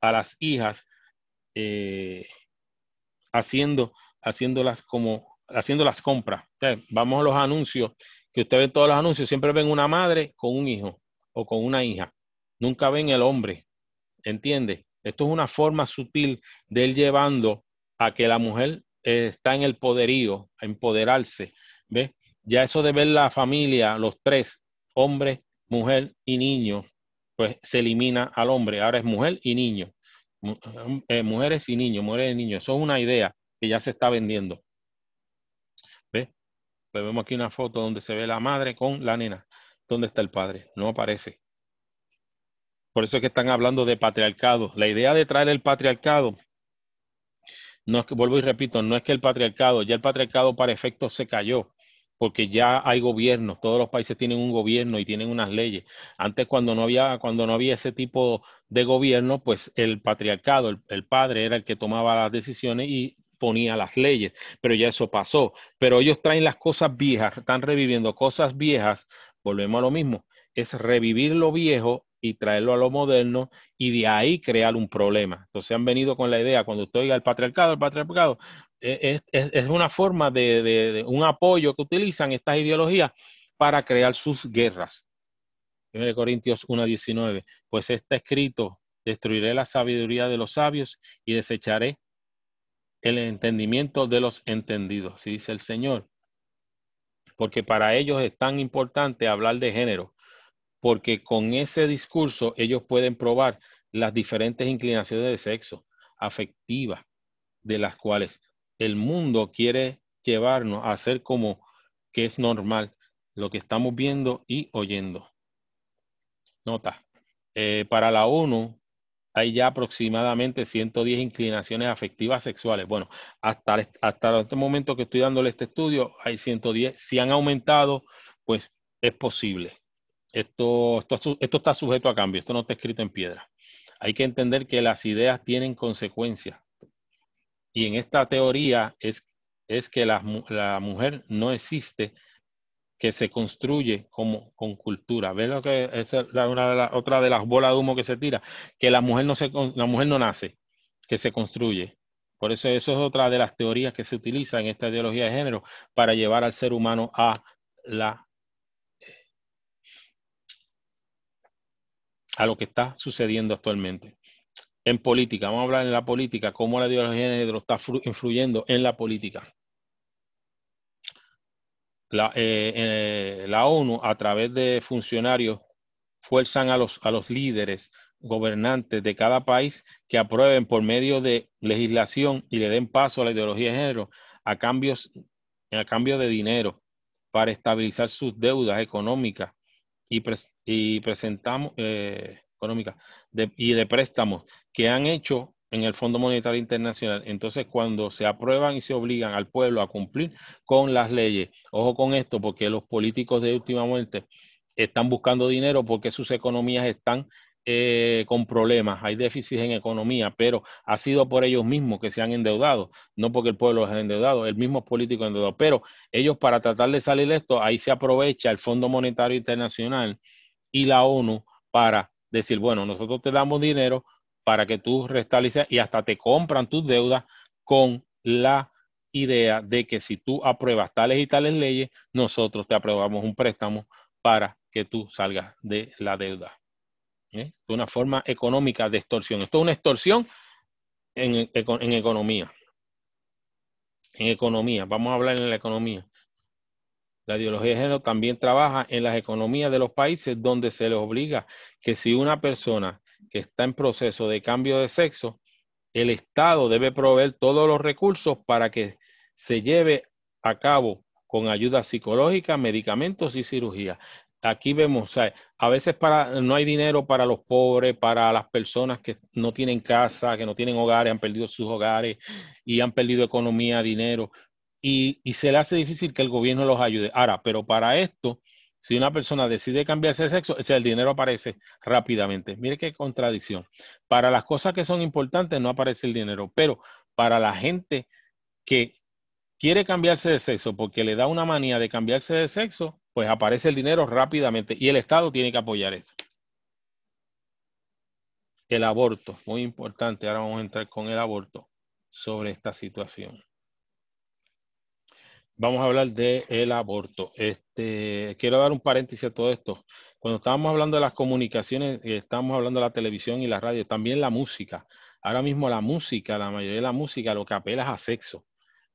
a las hijas eh, haciendo haciéndolas como haciendo las compras. vamos a los anuncios, que usted ve todos los anuncios, siempre ven una madre con un hijo o con una hija. Nunca ven el hombre. ¿Entiende? Esto es una forma sutil de él llevando a que la mujer está en el poderío, empoderarse. ¿Ve? Ya eso de ver la familia, los tres, hombre, mujer y niño, pues se elimina al hombre. Ahora es mujer y niño. Eh, mujeres y niños, mujeres y niños. Eso es una idea que ya se está vendiendo. ¿Ve? Pues vemos aquí una foto donde se ve la madre con la nena. ¿Dónde está el padre? No aparece. Por eso es que están hablando de patriarcado. La idea de traer el patriarcado, no es que, vuelvo y repito, no es que el patriarcado, ya el patriarcado para efectos se cayó porque ya hay gobiernos, todos los países tienen un gobierno y tienen unas leyes. Antes cuando no había, cuando no había ese tipo de gobierno, pues el patriarcado, el, padre era el que tomaba las decisiones y ponía las leyes, pero ya eso pasó. Pero ellos traen las cosas viejas, están reviviendo cosas viejas, volvemos a lo mismo, es revivir lo viejo y traerlo a lo moderno y de ahí crear un problema. Entonces han venido con la idea, cuando usted oiga el patriarcado, el patriarcado, e, es, una forma de, un apoyo que utilizan estas ideologías para crear sus guerras. 1 Corintios 1.19, pues está escrito, destruiré la sabiduría de los sabios y desecharé el entendimiento de los entendidos, así dice el Señor. Porque para ellos es tan importante hablar de género, porque con ese discurso ellos pueden probar las diferentes inclinaciones de sexo afectivas, de las cuales el mundo quiere llevarnos a hacer como que es normal lo que estamos viendo y oyendo. Nota, eh, para la ONU hay ya aproximadamente 110 inclinaciones afectivas sexuales. Bueno, hasta, hasta este momento que estoy dándole este estudio, hay 110. Si han aumentado, pues es posible. Esto, está sujeto a cambio, esto no está escrito en piedra. Hay que entender que las ideas tienen consecuencias. Y en esta teoría es, que la, la mujer no existe, que se construye como con cultura. ¿Ves lo que es una de otra de las bolas de humo que se tira? Que la mujer no se la mujer no nace, que se construye. Por eso eso es otra de las teorías que se utiliza en esta ideología de género para llevar al ser humano a la a lo que está sucediendo actualmente en política. Vamos a hablar en la política, cómo la ideología de género está influyendo en la política. La, eh, eh, la, ONU, a través de funcionarios, fuerzan a los, a los líderes gobernantes de cada país que aprueben por medio de legislación y le den paso a la ideología de género a, cambios, a cambio de dinero para estabilizar sus deudas económicas y, presentamos eh, económicas y de préstamos que han hecho en el Fondo Monetario Internacional. Entonces, cuando se aprueban y se obligan al pueblo a cumplir con las leyes, ojo con esto, porque los políticos de última muerte están buscando dinero porque sus economías están eh, con problemas, hay déficit en economía, pero ha sido por ellos mismos que se han endeudado, no porque el pueblo ha endeudado, el mismo político endeudado. Pero ellos para tratar de salir de esto, ahí se aprovecha el Fondo Monetario Internacional y la ONU para decir, bueno, nosotros te damos dinero para que tú restalices y hasta te compran tus deudas con la idea de que si tú apruebas tales y tales leyes, nosotros te aprobamos un préstamo para que tú salgas de la deuda. ¿Eh? De una forma económica de extorsión. Esto es una extorsión en, en economía. En economía, vamos a hablar en la economía. La ideología de género también trabaja en las economías de los países donde se les obliga que si una persona que está en proceso de cambio de sexo, el Estado debe proveer todos los recursos para que se lleve a cabo con ayuda psicológica, medicamentos y cirugía. Aquí vemos, a veces para, no hay dinero para los pobres, para las personas que no tienen casa, que no tienen hogares, han perdido sus hogares y han perdido economía, dinero y, se le hace difícil que el gobierno los ayude. Ahora, pero para esto, si una persona decide cambiarse de sexo, el dinero aparece rápidamente. Mire qué contradicción. Para las cosas que son importantes no aparece el dinero, pero para la gente que quiere cambiarse de sexo porque le da una manía de cambiarse de sexo, pues aparece el dinero rápidamente y el Estado tiene que apoyar eso. El aborto, muy importante, ahora vamos a entrar con el aborto sobre esta situación vamos a hablar del el aborto. Este, quiero dar un paréntesis a todo esto. Cuando estábamos hablando de las comunicaciones, eh, estábamos hablando de la televisión y la radio, también la música. Ahora mismo la música, la mayoría de la música, lo que apela es a sexo.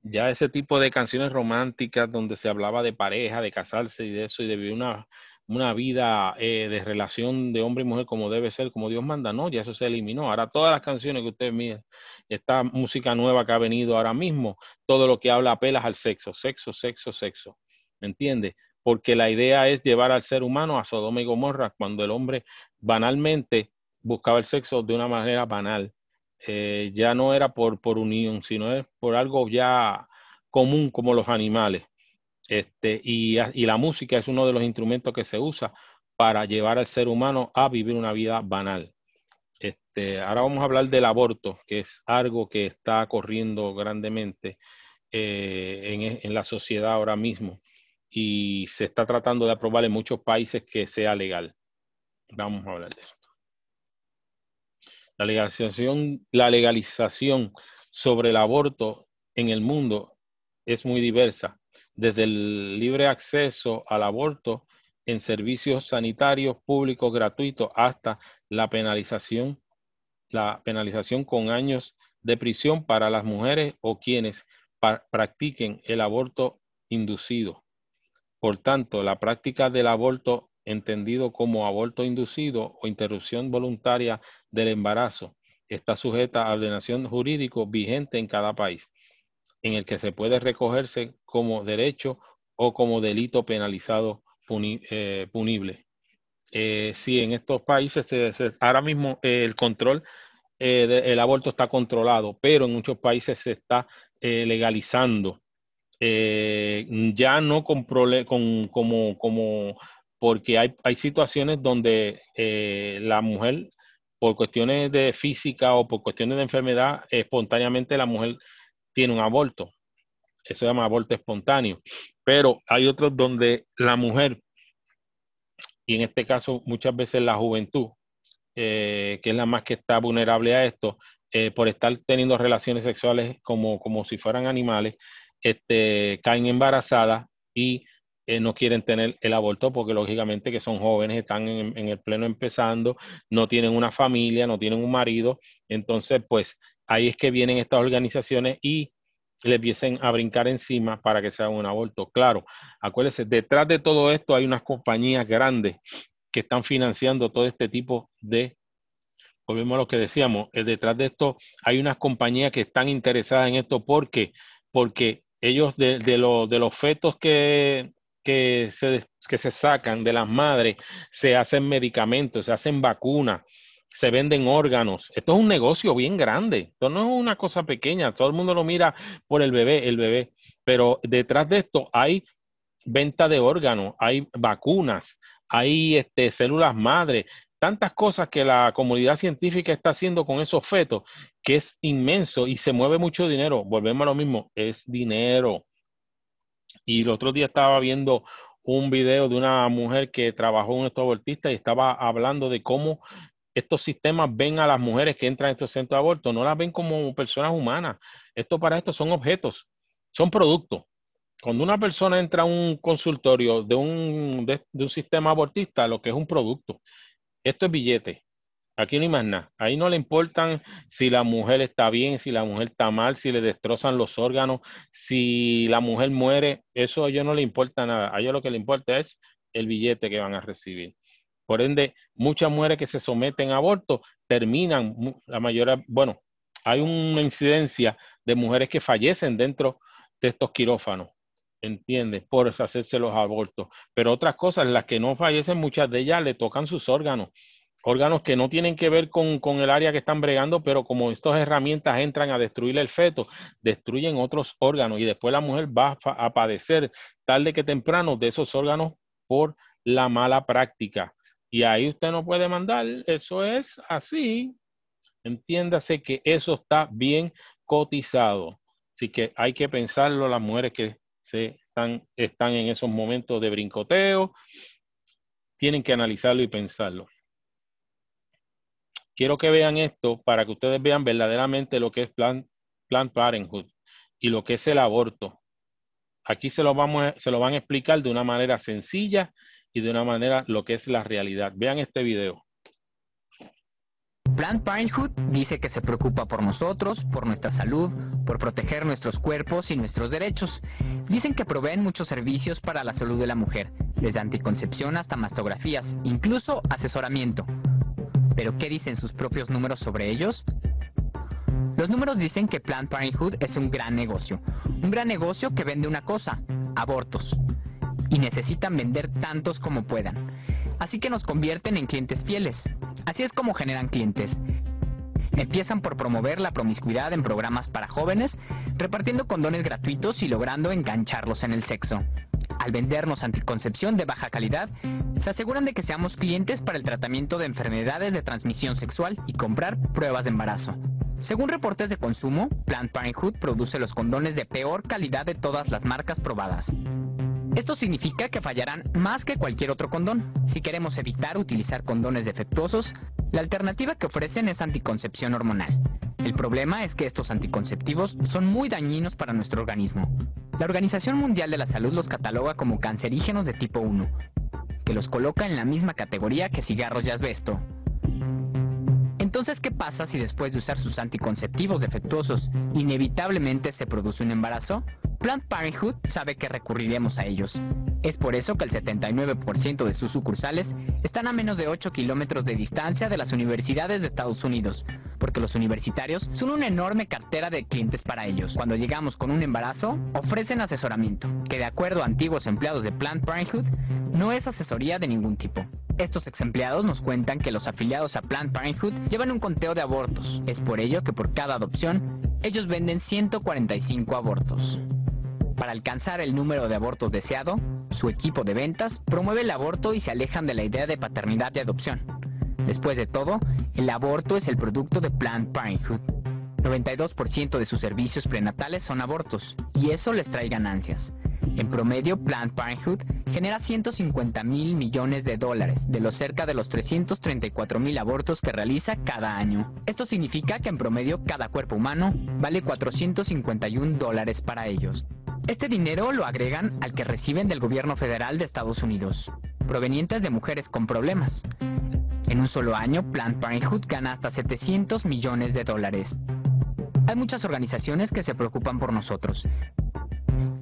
Ya ese tipo de canciones románticas donde se hablaba de pareja, de casarse y de eso y de vivir una, una vida eh, de relación de hombre y mujer como debe ser, como Dios manda, no, ya eso se eliminó. Ahora todas las canciones que ustedes miren, esta música nueva que ha venido ahora mismo, todo lo que habla apelas al sexo, sexo, sexo, sexo, ¿me entiende? Porque la idea es llevar al ser humano a Sodoma y Gomorra cuando el hombre banalmente buscaba el sexo de una manera banal. Eh, ya no era por, por unión, sino es por algo ya común como los animales. Este, y, la música es uno de los instrumentos que se usa para llevar al ser humano a vivir una vida banal. Este, ahora vamos a hablar del aborto, que es algo que está corriendo grandemente eh, en, la sociedad ahora mismo y se está tratando de aprobar en muchos países que sea legal. Vamos a hablar de esto. La legalización, sobre el aborto en el mundo es muy diversa desde el libre acceso al aborto en servicios sanitarios públicos gratuitos hasta la penalización, la penalización con años de prisión para las mujeres o quienes practiquen el aborto inducido. Por tanto, la práctica del aborto entendido como aborto inducido o interrupción voluntaria del embarazo está sujeta a ordenación jurídico vigente en cada país en el que se puede recogerse como derecho o como delito penalizado eh, punible. Eh, sí, en estos países ahora mismo eh, el control del aborto está controlado, pero en muchos países se está legalizando. ya no con, con, como porque hay, hay situaciones donde la mujer, por cuestiones de física o por cuestiones de enfermedad, espontáneamente la mujer tiene un aborto. Eso se llama aborto espontáneo. Pero hay otros donde la mujer, y en este caso muchas veces la juventud, eh, que es la más que está vulnerable a esto, eh, por estar teniendo relaciones sexuales como, como si fueran animales, este, caen embarazadas y eh, no quieren tener el aborto porque lógicamente que son jóvenes, están en, el pleno empezando, no tienen una familia, no tienen un marido, entonces pues ahí es que vienen estas organizaciones y le empiecen a brincar encima para que se haga un aborto. Claro, acuérdense, detrás de todo esto hay unas compañías grandes que están financiando todo este tipo de, volvemos a lo que decíamos, eh, detrás de esto hay unas compañías que están interesadas en esto. Porque, porque ellos de, de, de los fetos que, que, se, que se sacan de las madres, se hacen medicamentos, se hacen vacunas, se venden órganos. Esto es un negocio bien grande. Esto no es una cosa pequeña. Todo el mundo lo mira por el bebé, el bebé. Pero detrás de esto hay venta de órganos, hay vacunas, hay este, células madre, tantas cosas que la comunidad científica está haciendo con esos fetos, que es inmenso y se mueve mucho dinero. Volvemos a lo mismo, es dinero. Y el otro día estaba viendo un video de una mujer que trabajó en estos abortistas y estaba hablando de cómo estos sistemas ven a las mujeres que entran a estos centros de aborto, no las ven como personas humanas. Esto para esto son objetos, son productos. cuando una persona entra a un consultorio de un, de, un sistema abortista, lo que es un producto, esto es billete. Aquí no hay más nada. Ahí no le importan si la mujer está bien, si la mujer está mal, si le destrozan los órganos, si la mujer muere. Eso a ellos no le importa nada. A ellos lo que le importa es el billete que van a recibir. Por ende, muchas mujeres que se someten a aborto terminan, la mayoría, bueno, hay una incidencia de mujeres que fallecen dentro de estos quirófanos, ¿entiendes? Por hacerse los abortos. Pero otras cosas, las que no fallecen, muchas de ellas le tocan sus órganos. Órganos que no tienen que ver con, con el área que están bregando, pero como estas herramientas entran a destruir el feto, destruyen otros órganos y después la mujer va a padecer tarde que temprano de esos órganos por la mala práctica. Y ahí usted no puede mandar, eso es así. Entiéndase que eso está bien cotizado. Así que hay que pensarlo las mujeres que se están, están en esos momentos de brincoteo. Tienen que analizarlo y pensarlo. Quiero que vean esto para que ustedes vean verdaderamente lo que es Plan, Parenthood y lo que es el aborto. Aquí se lo, vamos, se lo van a explicar de una manera sencilla y de una manera lo que es la realidad. Vean este video. Planned Parenthood dice que se preocupa por nosotros, por nuestra salud, por proteger nuestros cuerpos y nuestros derechos. Dicen que proveen muchos servicios para la salud de la mujer, desde anticoncepción hasta mastografías, incluso asesoramiento. ¿Pero qué dicen sus propios números sobre ellos? Los números dicen que Planned Parenthood es un gran negocio. Un gran negocio que vende una cosa, abortos. Y necesitan vender tantos como puedan. Así que nos convierten en clientes fieles. Así es como generan clientes. Empiezan por promover la promiscuidad en programas para jóvenes, repartiendo condones gratuitos y logrando engancharlos en el sexo. Al vendernos anticoncepción de baja calidad, se aseguran de que seamos clientes para el tratamiento de enfermedades de transmisión sexual y comprar pruebas de embarazo. Según reportes de consumo, Planned Parenthood produce los condones de peor calidad de todas las marcas probadas. Esto significa que fallarán más que cualquier otro condón. Si queremos evitar utilizar condones defectuosos, la alternativa que ofrecen es anticoncepción hormonal. El problema es que estos anticonceptivos son muy dañinos para nuestro organismo. La Organización Mundial de la Salud los cataloga como cancerígenos de tipo 1, que los coloca en la misma categoría que cigarros y asbesto. Entonces, ¿qué pasa si después de usar sus anticonceptivos defectuosos inevitablemente se produce un embarazo? Planned Parenthood sabe que recurriremos a ellos. Es por eso que el 79% de sus sucursales están a menos de 8 kilómetros de distancia de las universidades de Estados Unidos, porque los universitarios son una enorme cartera de clientes para ellos. Cuando llegamos con un embarazo, ofrecen asesoramiento, que de acuerdo a antiguos empleados de Planned Parenthood, no es asesoría de ningún tipo. Estos ex empleados nos cuentan que los afiliados a Planned Parenthood llevan un conteo de abortos. Es por ello que por cada adopción, ellos venden 145 abortos. Para alcanzar el número de abortos deseado, su equipo de ventas promueve el aborto y se alejan de la idea de paternidad y adopción. Después de todo, el aborto es el producto de Planned Parenthood. 92% de sus servicios prenatales son abortos, y eso les trae ganancias. En promedio, Planned Parenthood genera 150 mil millones de dólares de los cerca de los 334 mil abortos que realiza cada año. Esto significa que en promedio cada cuerpo humano vale 451 dólares para ellos. Este dinero lo agregan al que reciben del gobierno federal de Estados Unidos, provenientes de mujeres con problemas. En un solo año, Planned Parenthood gana hasta 700 millones de dólares. Hay muchas organizaciones que se preocupan por nosotros,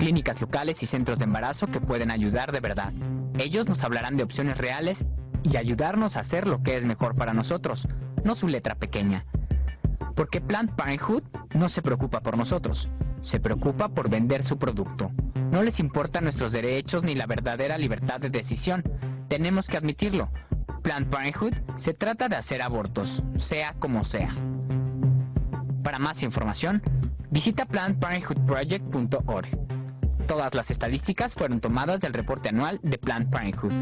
clínicas locales y centros de embarazo que pueden ayudar de verdad. Ellos nos hablarán de opciones reales y ayudarnos a hacer lo que es mejor para nosotros, no su letra pequeña. Porque Planned Parenthood no se preocupa por nosotros, se preocupa por vender su producto. No les importan nuestros derechos ni la verdadera libertad de decisión. Tenemos que admitirlo. Planned Parenthood se trata de hacer abortos, sea como sea. Para más información, visita plannedparenthoodproject.org. Todas las estadísticas fueron tomadas del reporte anual de Planned Parenthood.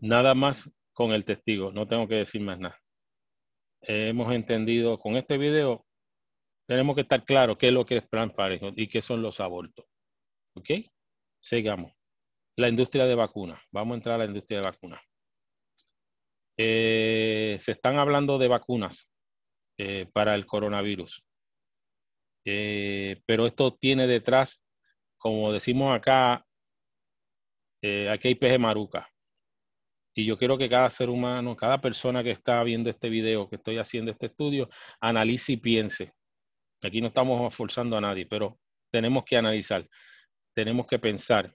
Nada más con el testigo, no tengo que decir más nada. hemos entendido con este video, tenemos que estar claros qué es lo que es Planned Parenthood y qué son los abortos. ¿Ok? Sigamos. La industria de vacunas. Vamos a entrar a la industria de vacunas. Eh, se están hablando de vacunas eh, para el coronavirus, pero esto tiene detrás, como decimos acá, aquí hay peje maruca. Y yo quiero que cada ser humano, cada persona que está viendo este video, que estoy haciendo este estudio, analice y piense. Aquí no estamos forzando a nadie, pero tenemos que analizar, tenemos que pensar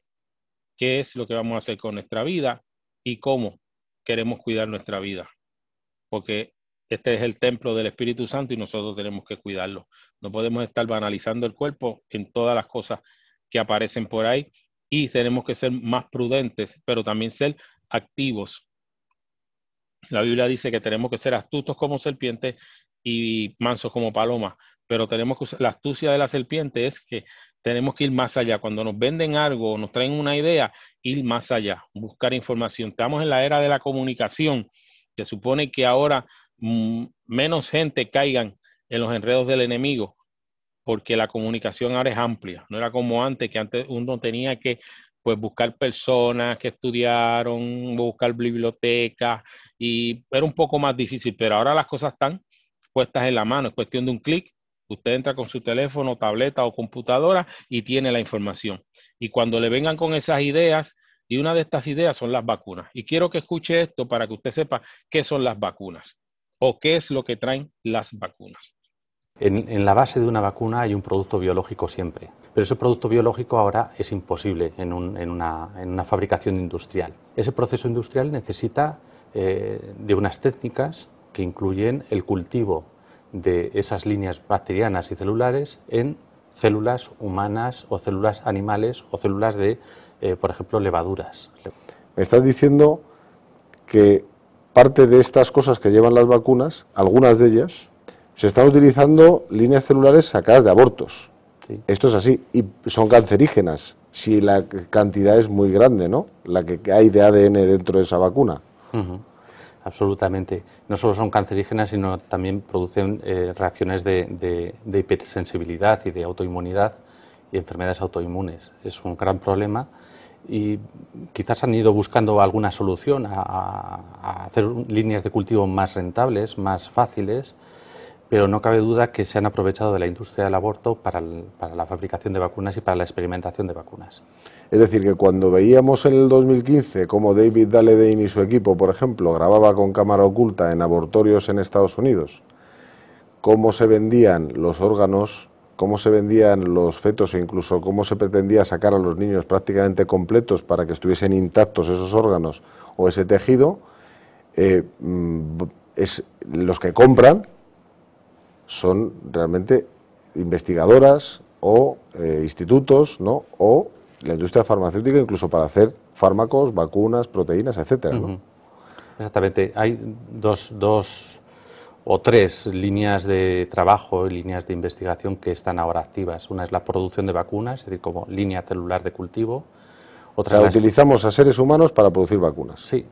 qué es lo que vamos a hacer con nuestra vida y cómo queremos cuidar nuestra vida. Porque este es el templo del Espíritu Santo y nosotros tenemos que cuidarlo. No podemos estar banalizando el cuerpo en todas las cosas que aparecen por ahí y tenemos que ser más prudentes, pero también ser activos. La Biblia dice que tenemos que ser astutos como serpientes y mansos como palomas, pero tenemos que la astucia de la serpiente es que tenemos que ir más allá. Cuando nos venden algo o nos traen una idea, ir más allá, buscar información. Estamos en la era de la comunicación. Se supone que ahora mm, menos gente caigan en los enredos del enemigo, porque la comunicación ahora es amplia. No era como antes, que antes uno tenía que pues buscar personas que estudiaron, buscar bibliotecas y era un poco más difícil, pero ahora las cosas están puestas en la mano, es cuestión de un clic, usted entra con su teléfono, tableta o computadora y tiene la información. Y cuando le vengan con esas ideas, y una de estas ideas son las vacunas. Y quiero que escuche esto para que usted sepa qué son las vacunas o qué es lo que traen las vacunas. En, la base de una vacuna hay un producto biológico siempre, pero ese producto biológico ahora es imposible en, una, fabricación industrial. Ese proceso industrial necesita eh, de unas técnicas que incluyen el cultivo de esas líneas bacterianas y celulares en células humanas o células animales o células de, eh, por ejemplo, levaduras. Me estás diciendo que parte de estas cosas que llevan las vacunas, algunas de ellas, se están utilizando líneas celulares sacadas de abortos. Esto es así. Y son cancerígenas si la cantidad es muy grande, ¿no? La que hay de ADN dentro de esa vacuna. Absolutamente. No solo son cancerígenas, sino también producen eh, reacciones de, hipersensibilidad y de autoinmunidad y enfermedades autoinmunes. Es un gran problema y quizás han ido buscando alguna solución a hacer líneas de cultivo más rentables, más fáciles pero no cabe duda que se han aprovechado de la industria del aborto para, la fabricación de vacunas y para la experimentación de vacunas. Es decir, que cuando veíamos en el 2015 cómo David Daledein y su equipo, por ejemplo, grababa con cámara oculta en abortorios en Estados Unidos, cómo se vendían los órganos, cómo se vendían los fetos e incluso cómo se pretendía sacar a los niños prácticamente completos para que estuviesen intactos esos órganos o ese tejido, eh, mm, los que compran son realmente investigadoras o eh, institutos, ¿no? O la industria farmacéutica incluso para hacer fármacos, vacunas, proteínas, etcétera, Exactamente. Hay dos, dos o tres líneas de trabajo y líneas de investigación que están ahora activas. Una es la producción de vacunas, es decir, como línea celular de cultivo. Otra o sea, utilizamos a seres humanos para producir vacunas. Sí.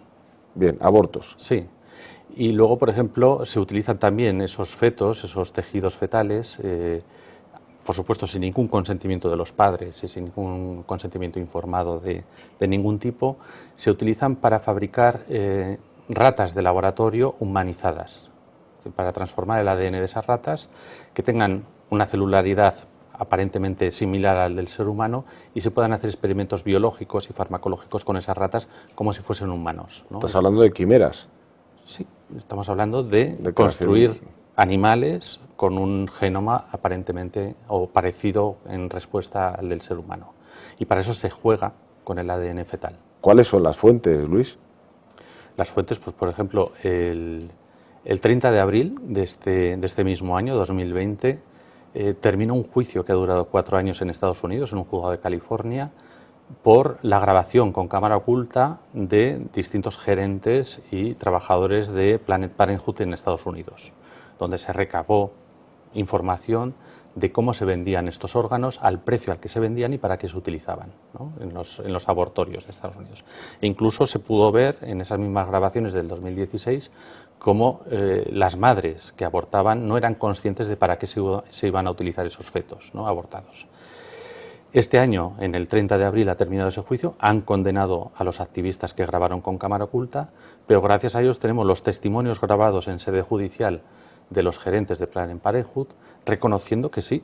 Bien, abortos. Sí. Y luego, por ejemplo, se utilizan también esos fetos, esos tejidos fetales, eh, por supuesto sin ningún consentimiento de los padres y sin ningún consentimiento informado de, ningún tipo, se utilizan para fabricar eh, ratas de laboratorio humanizadas, para transformar el ADN de esas ratas que tengan una celularidad aparentemente similar al del ser humano y se puedan hacer experimentos biológicos y farmacológicos con esas ratas como si fuesen humanos. Estás hablando de quimeras. Sí, estamos hablando de, construir animales con un genoma aparentemente o parecido en respuesta al del ser humano. Y para eso se juega con el ADN fetal. ¿Cuáles son las fuentes, Luis? Las fuentes, pues por ejemplo, el, 30 de abril de este, de este mismo año, 2020, eh, terminó un juicio que ha durado cuatro años en Estados Unidos, en un juzgado de California, por la grabación con cámara oculta de distintos gerentes y trabajadores de Planet Parenthood en Estados Unidos, donde se recabó información de cómo se vendían estos órganos, al precio al que se vendían y para qué se utilizaban en, los, abortorios de Estados Unidos. E incluso se pudo ver en esas mismas grabaciones del 2016 cómo eh, las madres que abortaban no eran conscientes de para qué se, iban a utilizar esos fetos abortados. Este año, en el 30 de abril, ha terminado ese juicio. Han condenado a los activistas que grabaron con cámara oculta, pero gracias a ellos tenemos los testimonios grabados en sede judicial de los gerentes de Planned Parenthood, reconociendo que sí,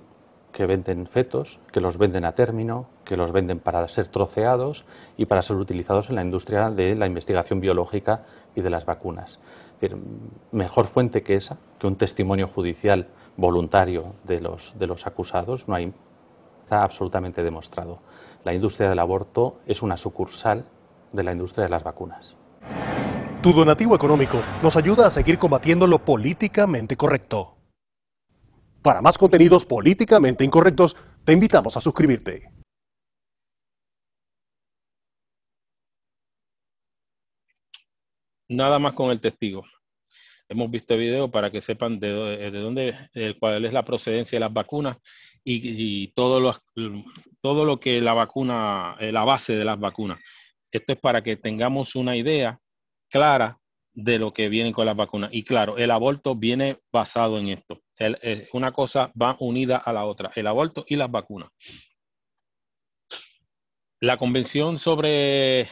que venden fetos, que los venden a término, que los venden para ser troceados y para ser utilizados en la industria de la investigación biológica y de las vacunas. mejor fuente que esa, que un testimonio judicial voluntario de los, de los acusados, no hay Está absolutamente demostrado. La industria del aborto es una sucursal de la industria de las vacunas. Tu donativo económico nos ayuda a seguir combatiendo lo políticamente correcto. Para más contenidos políticamente incorrectos, te invitamos a suscribirte. Nada más con el testigo. Hemos visto el video para que sepan de, de dónde, cuál es la procedencia de las vacunas y, todo, lo, todo lo que la vacuna, eh, la base de las vacunas. Esto es para que tengamos una idea clara de lo que viene con las vacunas. Y claro, el aborto viene basado en esto. Eh, una cosa va unida a la otra, el aborto y las vacunas. La Convención sobre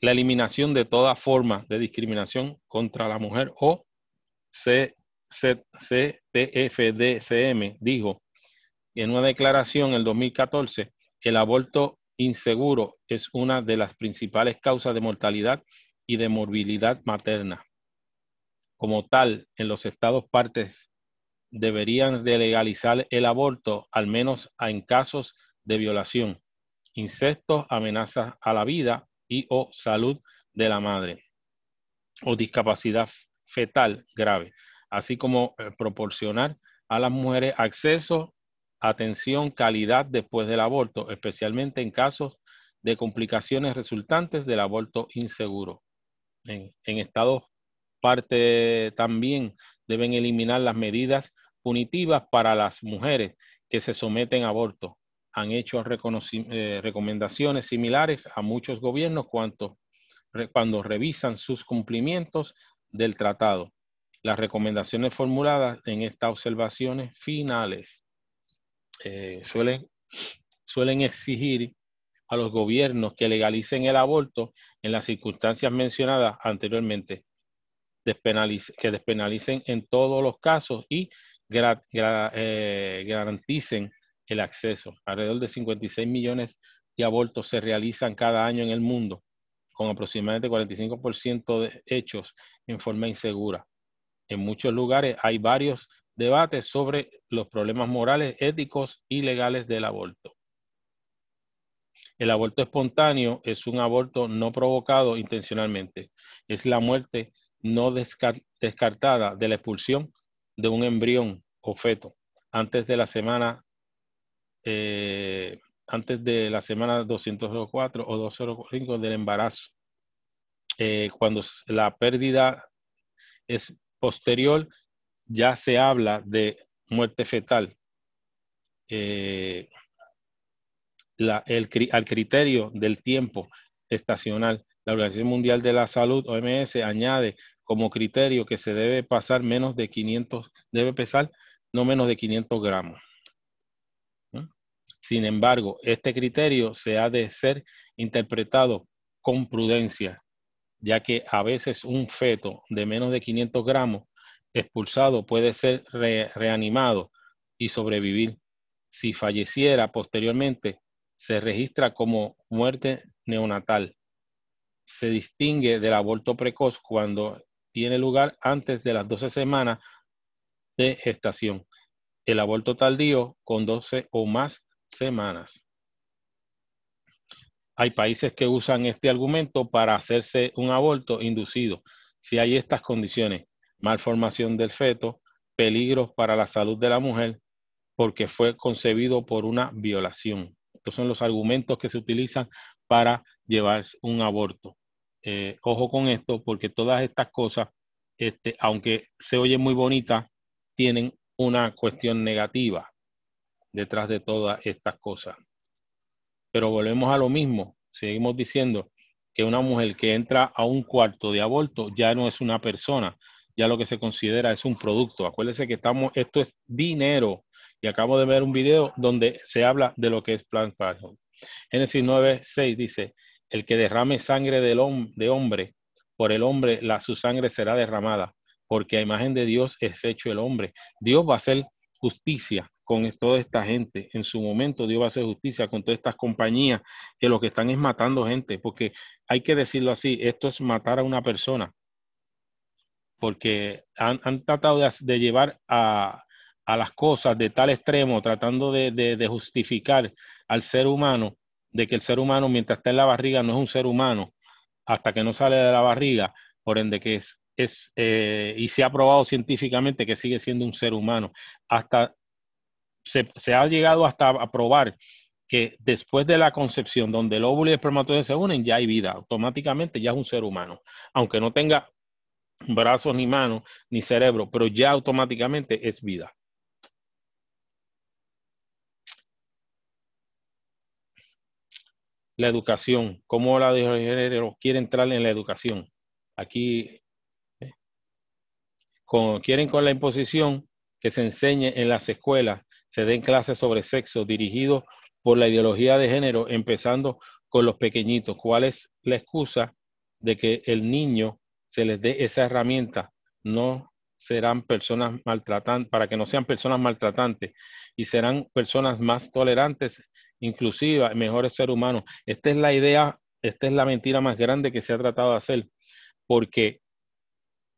la eliminación de toda forma de discriminación contra la mujer o CTFDCM dijo en una declaración en el 2014, el aborto inseguro es una de las principales causas de mortalidad y de morbilidad materna. Como tal, en los estados partes deberían de legalizar el aborto, al menos en casos de violación, incesto, amenazas a la vida y o salud de la madre o discapacidad fetal grave, así como eh, proporcionar a las mujeres acceso atención, calidad después del aborto, especialmente en casos de complicaciones resultantes del aborto inseguro. En, Estados parte también deben eliminar las medidas punitivas para las mujeres que se someten a aborto. Han hecho eh, recomendaciones similares a muchos gobiernos cuando revisan sus cumplimientos del tratado. Las recomendaciones formuladas en estas observaciones finales eh, suelen, suelen exigir a los gobiernos que legalicen el aborto en las circunstancias mencionadas anteriormente, que despenalicen en todos los casos y eh, garanticen el acceso. Alrededor de 56 millones de abortos se realizan cada año en el mundo, con aproximadamente 45% de hechos en forma insegura. En muchos lugares hay varios debates sobre los problemas morales, éticos y legales del aborto. El aborto espontáneo es un aborto no provocado intencionalmente. Es la muerte no descartada de la expulsión de un embrión o feto antes de la semana eh, antes de la semana 204 o 205 del embarazo. Eh, cuando la pérdida es posterior ya se habla de muerte fetal. Eh, al criterio del tiempo estacional, la Organización Mundial de la Salud, OMS, añade como criterio que se debe pasar menos de 500, debe pesar no menos de 500 gramos. Sin embargo, este criterio se ha de ser interpretado con prudencia, ya que a veces un feto de menos de 500 gramos expulsado puede ser reanimado y sobrevivir. Si falleciera posteriormente, se registra como muerte neonatal. Se distingue del aborto precoz cuando tiene lugar antes de las 12 semanas de gestación. El aborto tardío con 12 o más semanas. Hay países que usan este argumento para hacerse un aborto inducido. Si hay estas condiciones, malformación del feto, peligros para la salud de la mujer, porque fue concebido por una violación. Estos son los argumentos que se utilizan para llevar un aborto. Eh, ojo con esto, porque todas estas cosas, este, aunque se oye muy bonita, tienen una cuestión negativa detrás de todas estas cosas. Pero volvemos a lo mismo, seguimos diciendo que una mujer que entra a un cuarto de aborto ya no es una persona, ya lo que se considera es un producto. Acuérdense que estamos, esto es dinero Y acabo de ver un video donde se habla de lo que es Planned Parenthood. Génesis 9:6 dice, el que derrame sangre del de hombre, por el hombre la, su sangre será derramada, porque a imagen de Dios es hecho el hombre. Dios va a hacer justicia con toda esta gente. En su momento Dios va a hacer justicia con todas estas compañías que lo que están es matando gente, porque hay que decirlo así, esto es matar a una persona, porque han, tratado de, llevar a, las cosas de tal extremo, tratando de, justificar al ser humano, de que el ser humano mientras está en la barriga no es un ser humano, hasta que no sale de la barriga, por ende que es, es eh, y se ha probado científicamente que sigue siendo un ser humano. Hasta se, ha llegado hasta a probar que después de la concepción, donde el óvulo y el espermatozoide se unen, ya hay vida, automáticamente ya es un ser humano, aunque no tenga brazos ni manos ni cerebro, pero ya automáticamente es vida. La educación, ¿cómo la de género quiere entrar en la educación? Aquí eh, quieren con la imposición que se enseñe en las escuelas se den clases sobre sexo dirigidos por la ideología de género, empezando con los pequeñitos. ¿Cuál es la excusa de que el niño se les dé esa herramienta? No serán personas maltratantes, para que no sean personas maltratantes y serán personas más tolerantes, inclusivas, mejores seres humanos. Esta es la idea, esta es la mentira más grande que se ha tratado de hacer, porque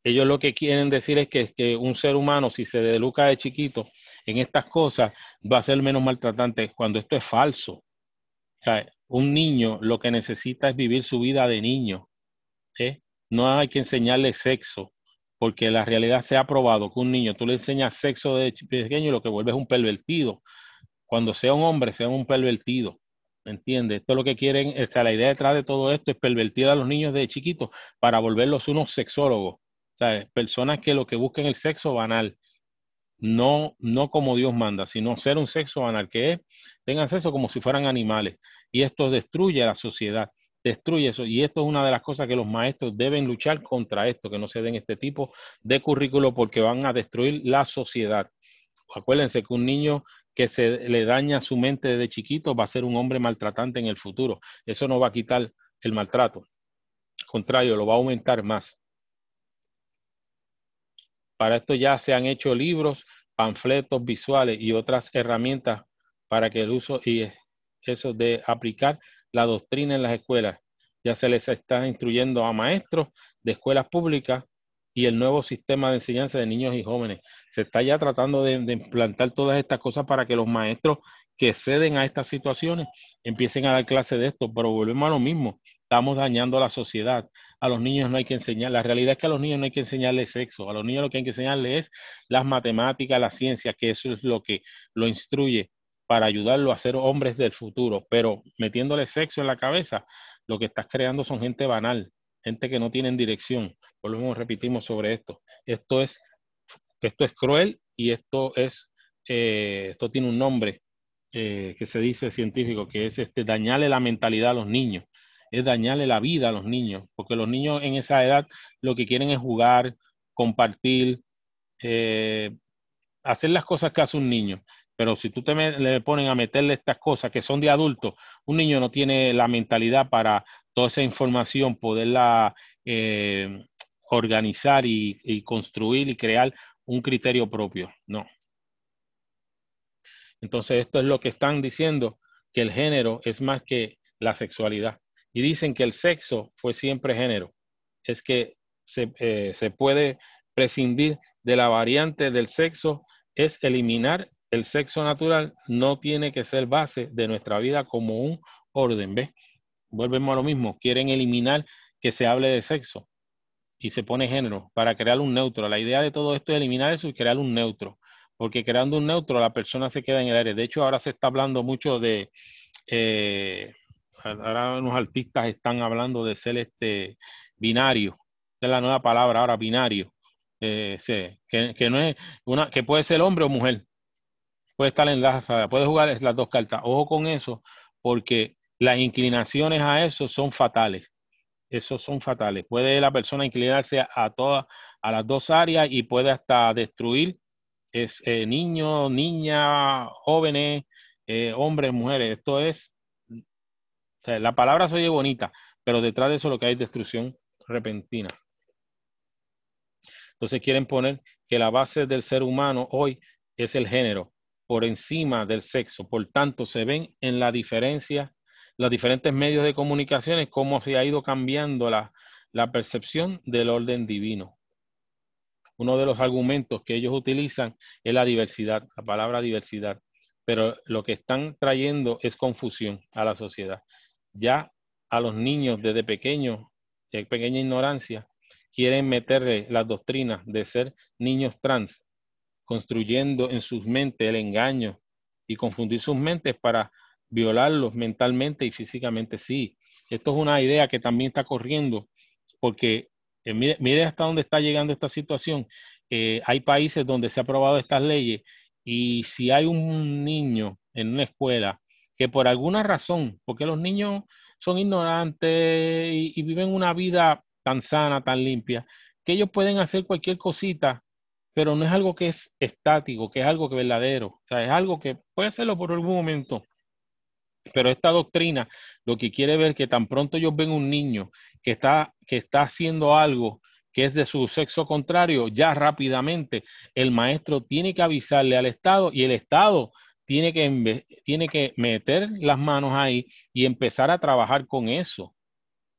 ellos lo que quieren decir es que, un ser humano, si se educa de chiquito, en estas cosas va a ser menos maltratante cuando esto es falso. Un niño lo que necesita es vivir su vida de niño. ¿eh? No hay que enseñarle sexo, porque la realidad se ha probado que un niño, tú le enseñas sexo de pequeño y lo que vuelve es un pervertido. Cuando sea un hombre, sea un pervertido. ¿Entiendes? Esto es lo que quieren, o sea, la idea detrás de todo esto es pervertir a los niños de chiquitos para volverlos unos sexólogos. Sea, personas que lo que busquen el sexo banal no, no como Dios manda, sino ser un sexo anal, que es, tengan sexo como si fueran animales. Y esto destruye a la sociedad, destruye eso. Y esto es una de las cosas que los maestros deben luchar contra esto, que no se den este tipo de currículo porque van a destruir la sociedad. Acuérdense que un niño que se le daña su mente desde chiquito va a ser un hombre maltratante en el futuro. Eso no va a quitar el maltrato. Al contrario, lo va a aumentar más. Para esto ya se han hecho libros, panfletos visuales y otras herramientas para que el uso y eso de aplicar la doctrina en las escuelas. Ya se les está instruyendo a maestros de escuelas públicas y el nuevo sistema de enseñanza de niños y jóvenes. Se está ya tratando de, implantar todas estas cosas para que los maestros que ceden a estas situaciones empiecen a dar clase de esto, pero volvemos a lo mismo, estamos dañando a la sociedad. A los niños no hay que enseñar, la realidad es que a los niños no hay que enseñarles sexo, a los niños lo que hay que enseñarles es las matemáticas, la ciencia, que eso es lo que lo instruye para ayudarlo a ser hombres del futuro, pero metiéndole sexo en la cabeza, lo que estás creando son gente banal, gente que no tiene dirección. Volvemos, repetimos sobre esto. Esto es, esto es cruel y esto es, eh, esto tiene un nombre eh, que se dice científico, que es este, dañarle la mentalidad a los niños, es dañarle la vida a los niños, porque los niños en esa edad lo que quieren es jugar, compartir, eh, hacer las cosas que hace un niño. Pero si tú te le ponen a meterle estas cosas que son de adultos, un niño no tiene la mentalidad para toda esa información poderla organizar y construir y crear un criterio propio. No, entonces, esto es lo que están diciendo, que el género es más que la sexualidad. Y dicen que el sexo fue siempre género. Es que se, eh, se puede prescindir de la variante del sexo, es eliminar el sexo natural, no tiene que ser base de nuestra vida como un orden. ¿Ves? Volvemos a lo mismo, quieren eliminar que se hable de sexo y se pone género para crear un neutro. La idea de todo esto es eliminar eso y crear un neutro porque creando un neutro la persona se queda en el aire. De hecho, ahora se está hablando mucho de, eh, ahora unos artistas están hablando de ser este binario, es la nueva palabra ahora, binario, eh, que, no es una, que puede ser hombre o mujer, puede estar en la, puede jugar las dos cartas. Ojo con eso, porque las inclinaciones a eso son fatales. Esos son fatales. Puede la persona inclinarse a todas, a las dos áreas y puede hasta destruir es eh, niño, niña, jóvenes, eh, hombres, mujeres. Esto es, la palabra se oye bonita, pero detrás de eso lo que hay es destrucción repentina. Entonces quieren poner que la base del ser humano hoy es el género, por encima del sexo. Por tanto, se ven en la diferencia, los diferentes medios de comunicaciones, cómo se ha ido cambiando la, la percepción del orden divino. Uno de los argumentos que ellos utilizan es la diversidad, la palabra diversidad, pero lo que están trayendo es confusión a la sociedad. Ya a los niños desde pequeños, de pequeña ignorancia, quieren meterle las doctrinas de ser niños trans, construyendo en sus mentes el engaño y confundir sus mentes para violarlos mentalmente y físicamente. Sí, esto es una idea que también está corriendo, porque eh, mire, hasta dónde está llegando esta situación. Eh, hay países donde se ha aprobado estas leyes y si hay un niño en una escuela que por alguna razón, porque los niños son ignorantes y, viven una vida tan sana, tan limpia, que ellos pueden hacer cualquier cosita, pero no es algo que es estático, que es algo que es verdadero. O sea, es algo que puede hacerlo por algún momento. Pero esta doctrina lo que quiere ver que tan pronto ellos ven un niño que está, que está haciendo algo que es de su sexo contrario, ya rápidamente el maestro tiene que avisarle al Estado y el Estado tiene que, tiene que meter las manos ahí y empezar a trabajar con eso.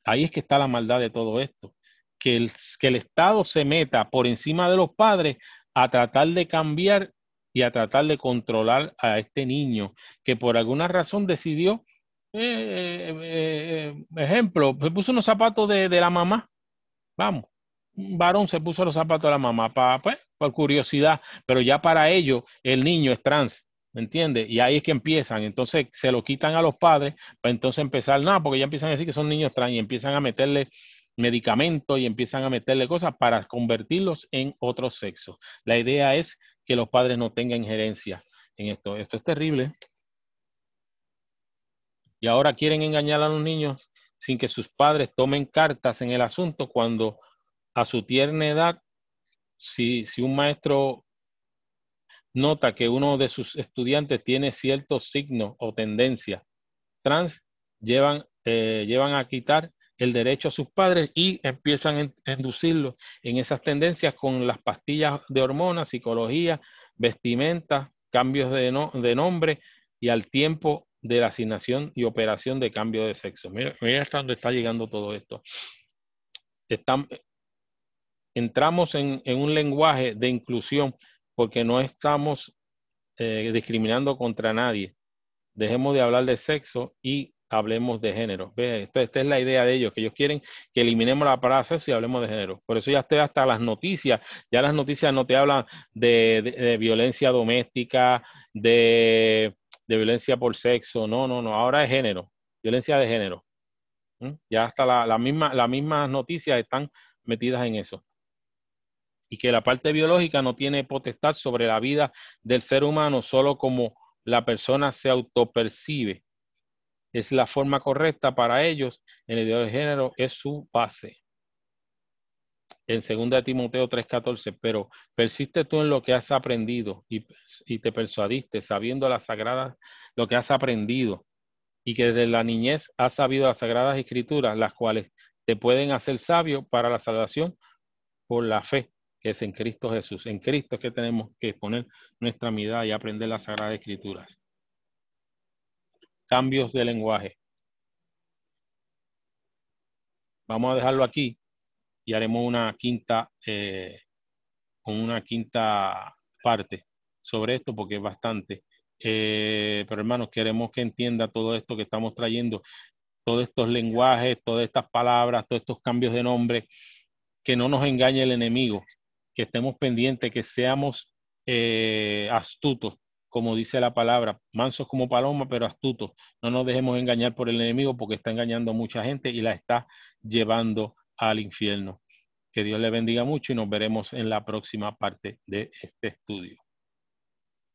Ahí es que está la maldad de todo esto. Que el, que el Estado se meta por encima de los padres a tratar de cambiar y a tratar de controlar a este niño que por alguna razón decidió eh, eh, eh, ejemplo, se puso unos zapatos de, la mamá. Vamos, un varón se puso los zapatos de la mamá para, pues, por curiosidad, pero ya para ello el niño es trans, ¿me entiendes? Y ahí es que empiezan, entonces se lo quitan a los padres, para entonces empezar, no, porque ya empiezan a decir que son niños trans y empiezan a meterle medicamentos y empiezan a meterle cosas para convertirlos en otro sexo. La idea es que los padres no tengan injerencia en esto. Esto es terrible y ahora quieren engañar a los niños sin que sus padres tomen cartas en el asunto cuando a su tierna edad, si, si un maestro nota que uno de sus estudiantes tiene ciertos signos o tendencias trans, llevan, eh, llevan a quitar el derecho a sus padres y empiezan a inducirlos en esas tendencias con las pastillas de hormonas, psicología, vestimenta, cambios de, de nombre y al tiempo de la asignación y operación de cambio de sexo. Mira, hasta dónde está llegando todo esto. entramos en, un lenguaje de inclusión porque no estamos eh, discriminando contra nadie. Dejemos de hablar de sexo y hablemos de género. Esta, es la idea de ellos, que ellos quieren que eliminemos la palabra sexo y hablemos de género. Por eso ya hasta las noticias, ya las noticias no te hablan de violencia doméstica, de violencia por sexo, no, no, no, ahora es género, violencia de género. Ya hasta las mismas noticias están metidas en eso. Y que la parte biológica no tiene potestad sobre la vida del ser humano solo como la persona se autopercibe. Es la forma correcta para ellos en el de género, es su base en 2 Timoteo 3:14, pero persiste tú en lo que has aprendido y, te persuadiste, sabiendo las sagradas, lo que has aprendido, y que desde la niñez has sabido las sagradas escrituras, las cuales te pueden hacer sabio para la salvación por la fe que es en Cristo Jesús. En Cristo es que tenemos que poner nuestra mirada y aprender las sagradas escrituras. Cambios de lenguaje. Vamos a dejarlo aquí y haremos una quinta, eh, una quinta parte sobre esto porque es bastante. Eh, pero hermanos, queremos que entienda todo esto que estamos trayendo, todos estos lenguajes, todas estas palabras, todos estos cambios de nombre, que no nos engañe el enemigo, que estemos pendientes, que seamos eh, astutos, como dice la palabra, mansos como paloma, pero astutos. No nos dejemos engañar por el enemigo porque está engañando a mucha gente y la está llevando al infierno. Que Dios le bendiga mucho y nos veremos en la próxima parte de este estudio.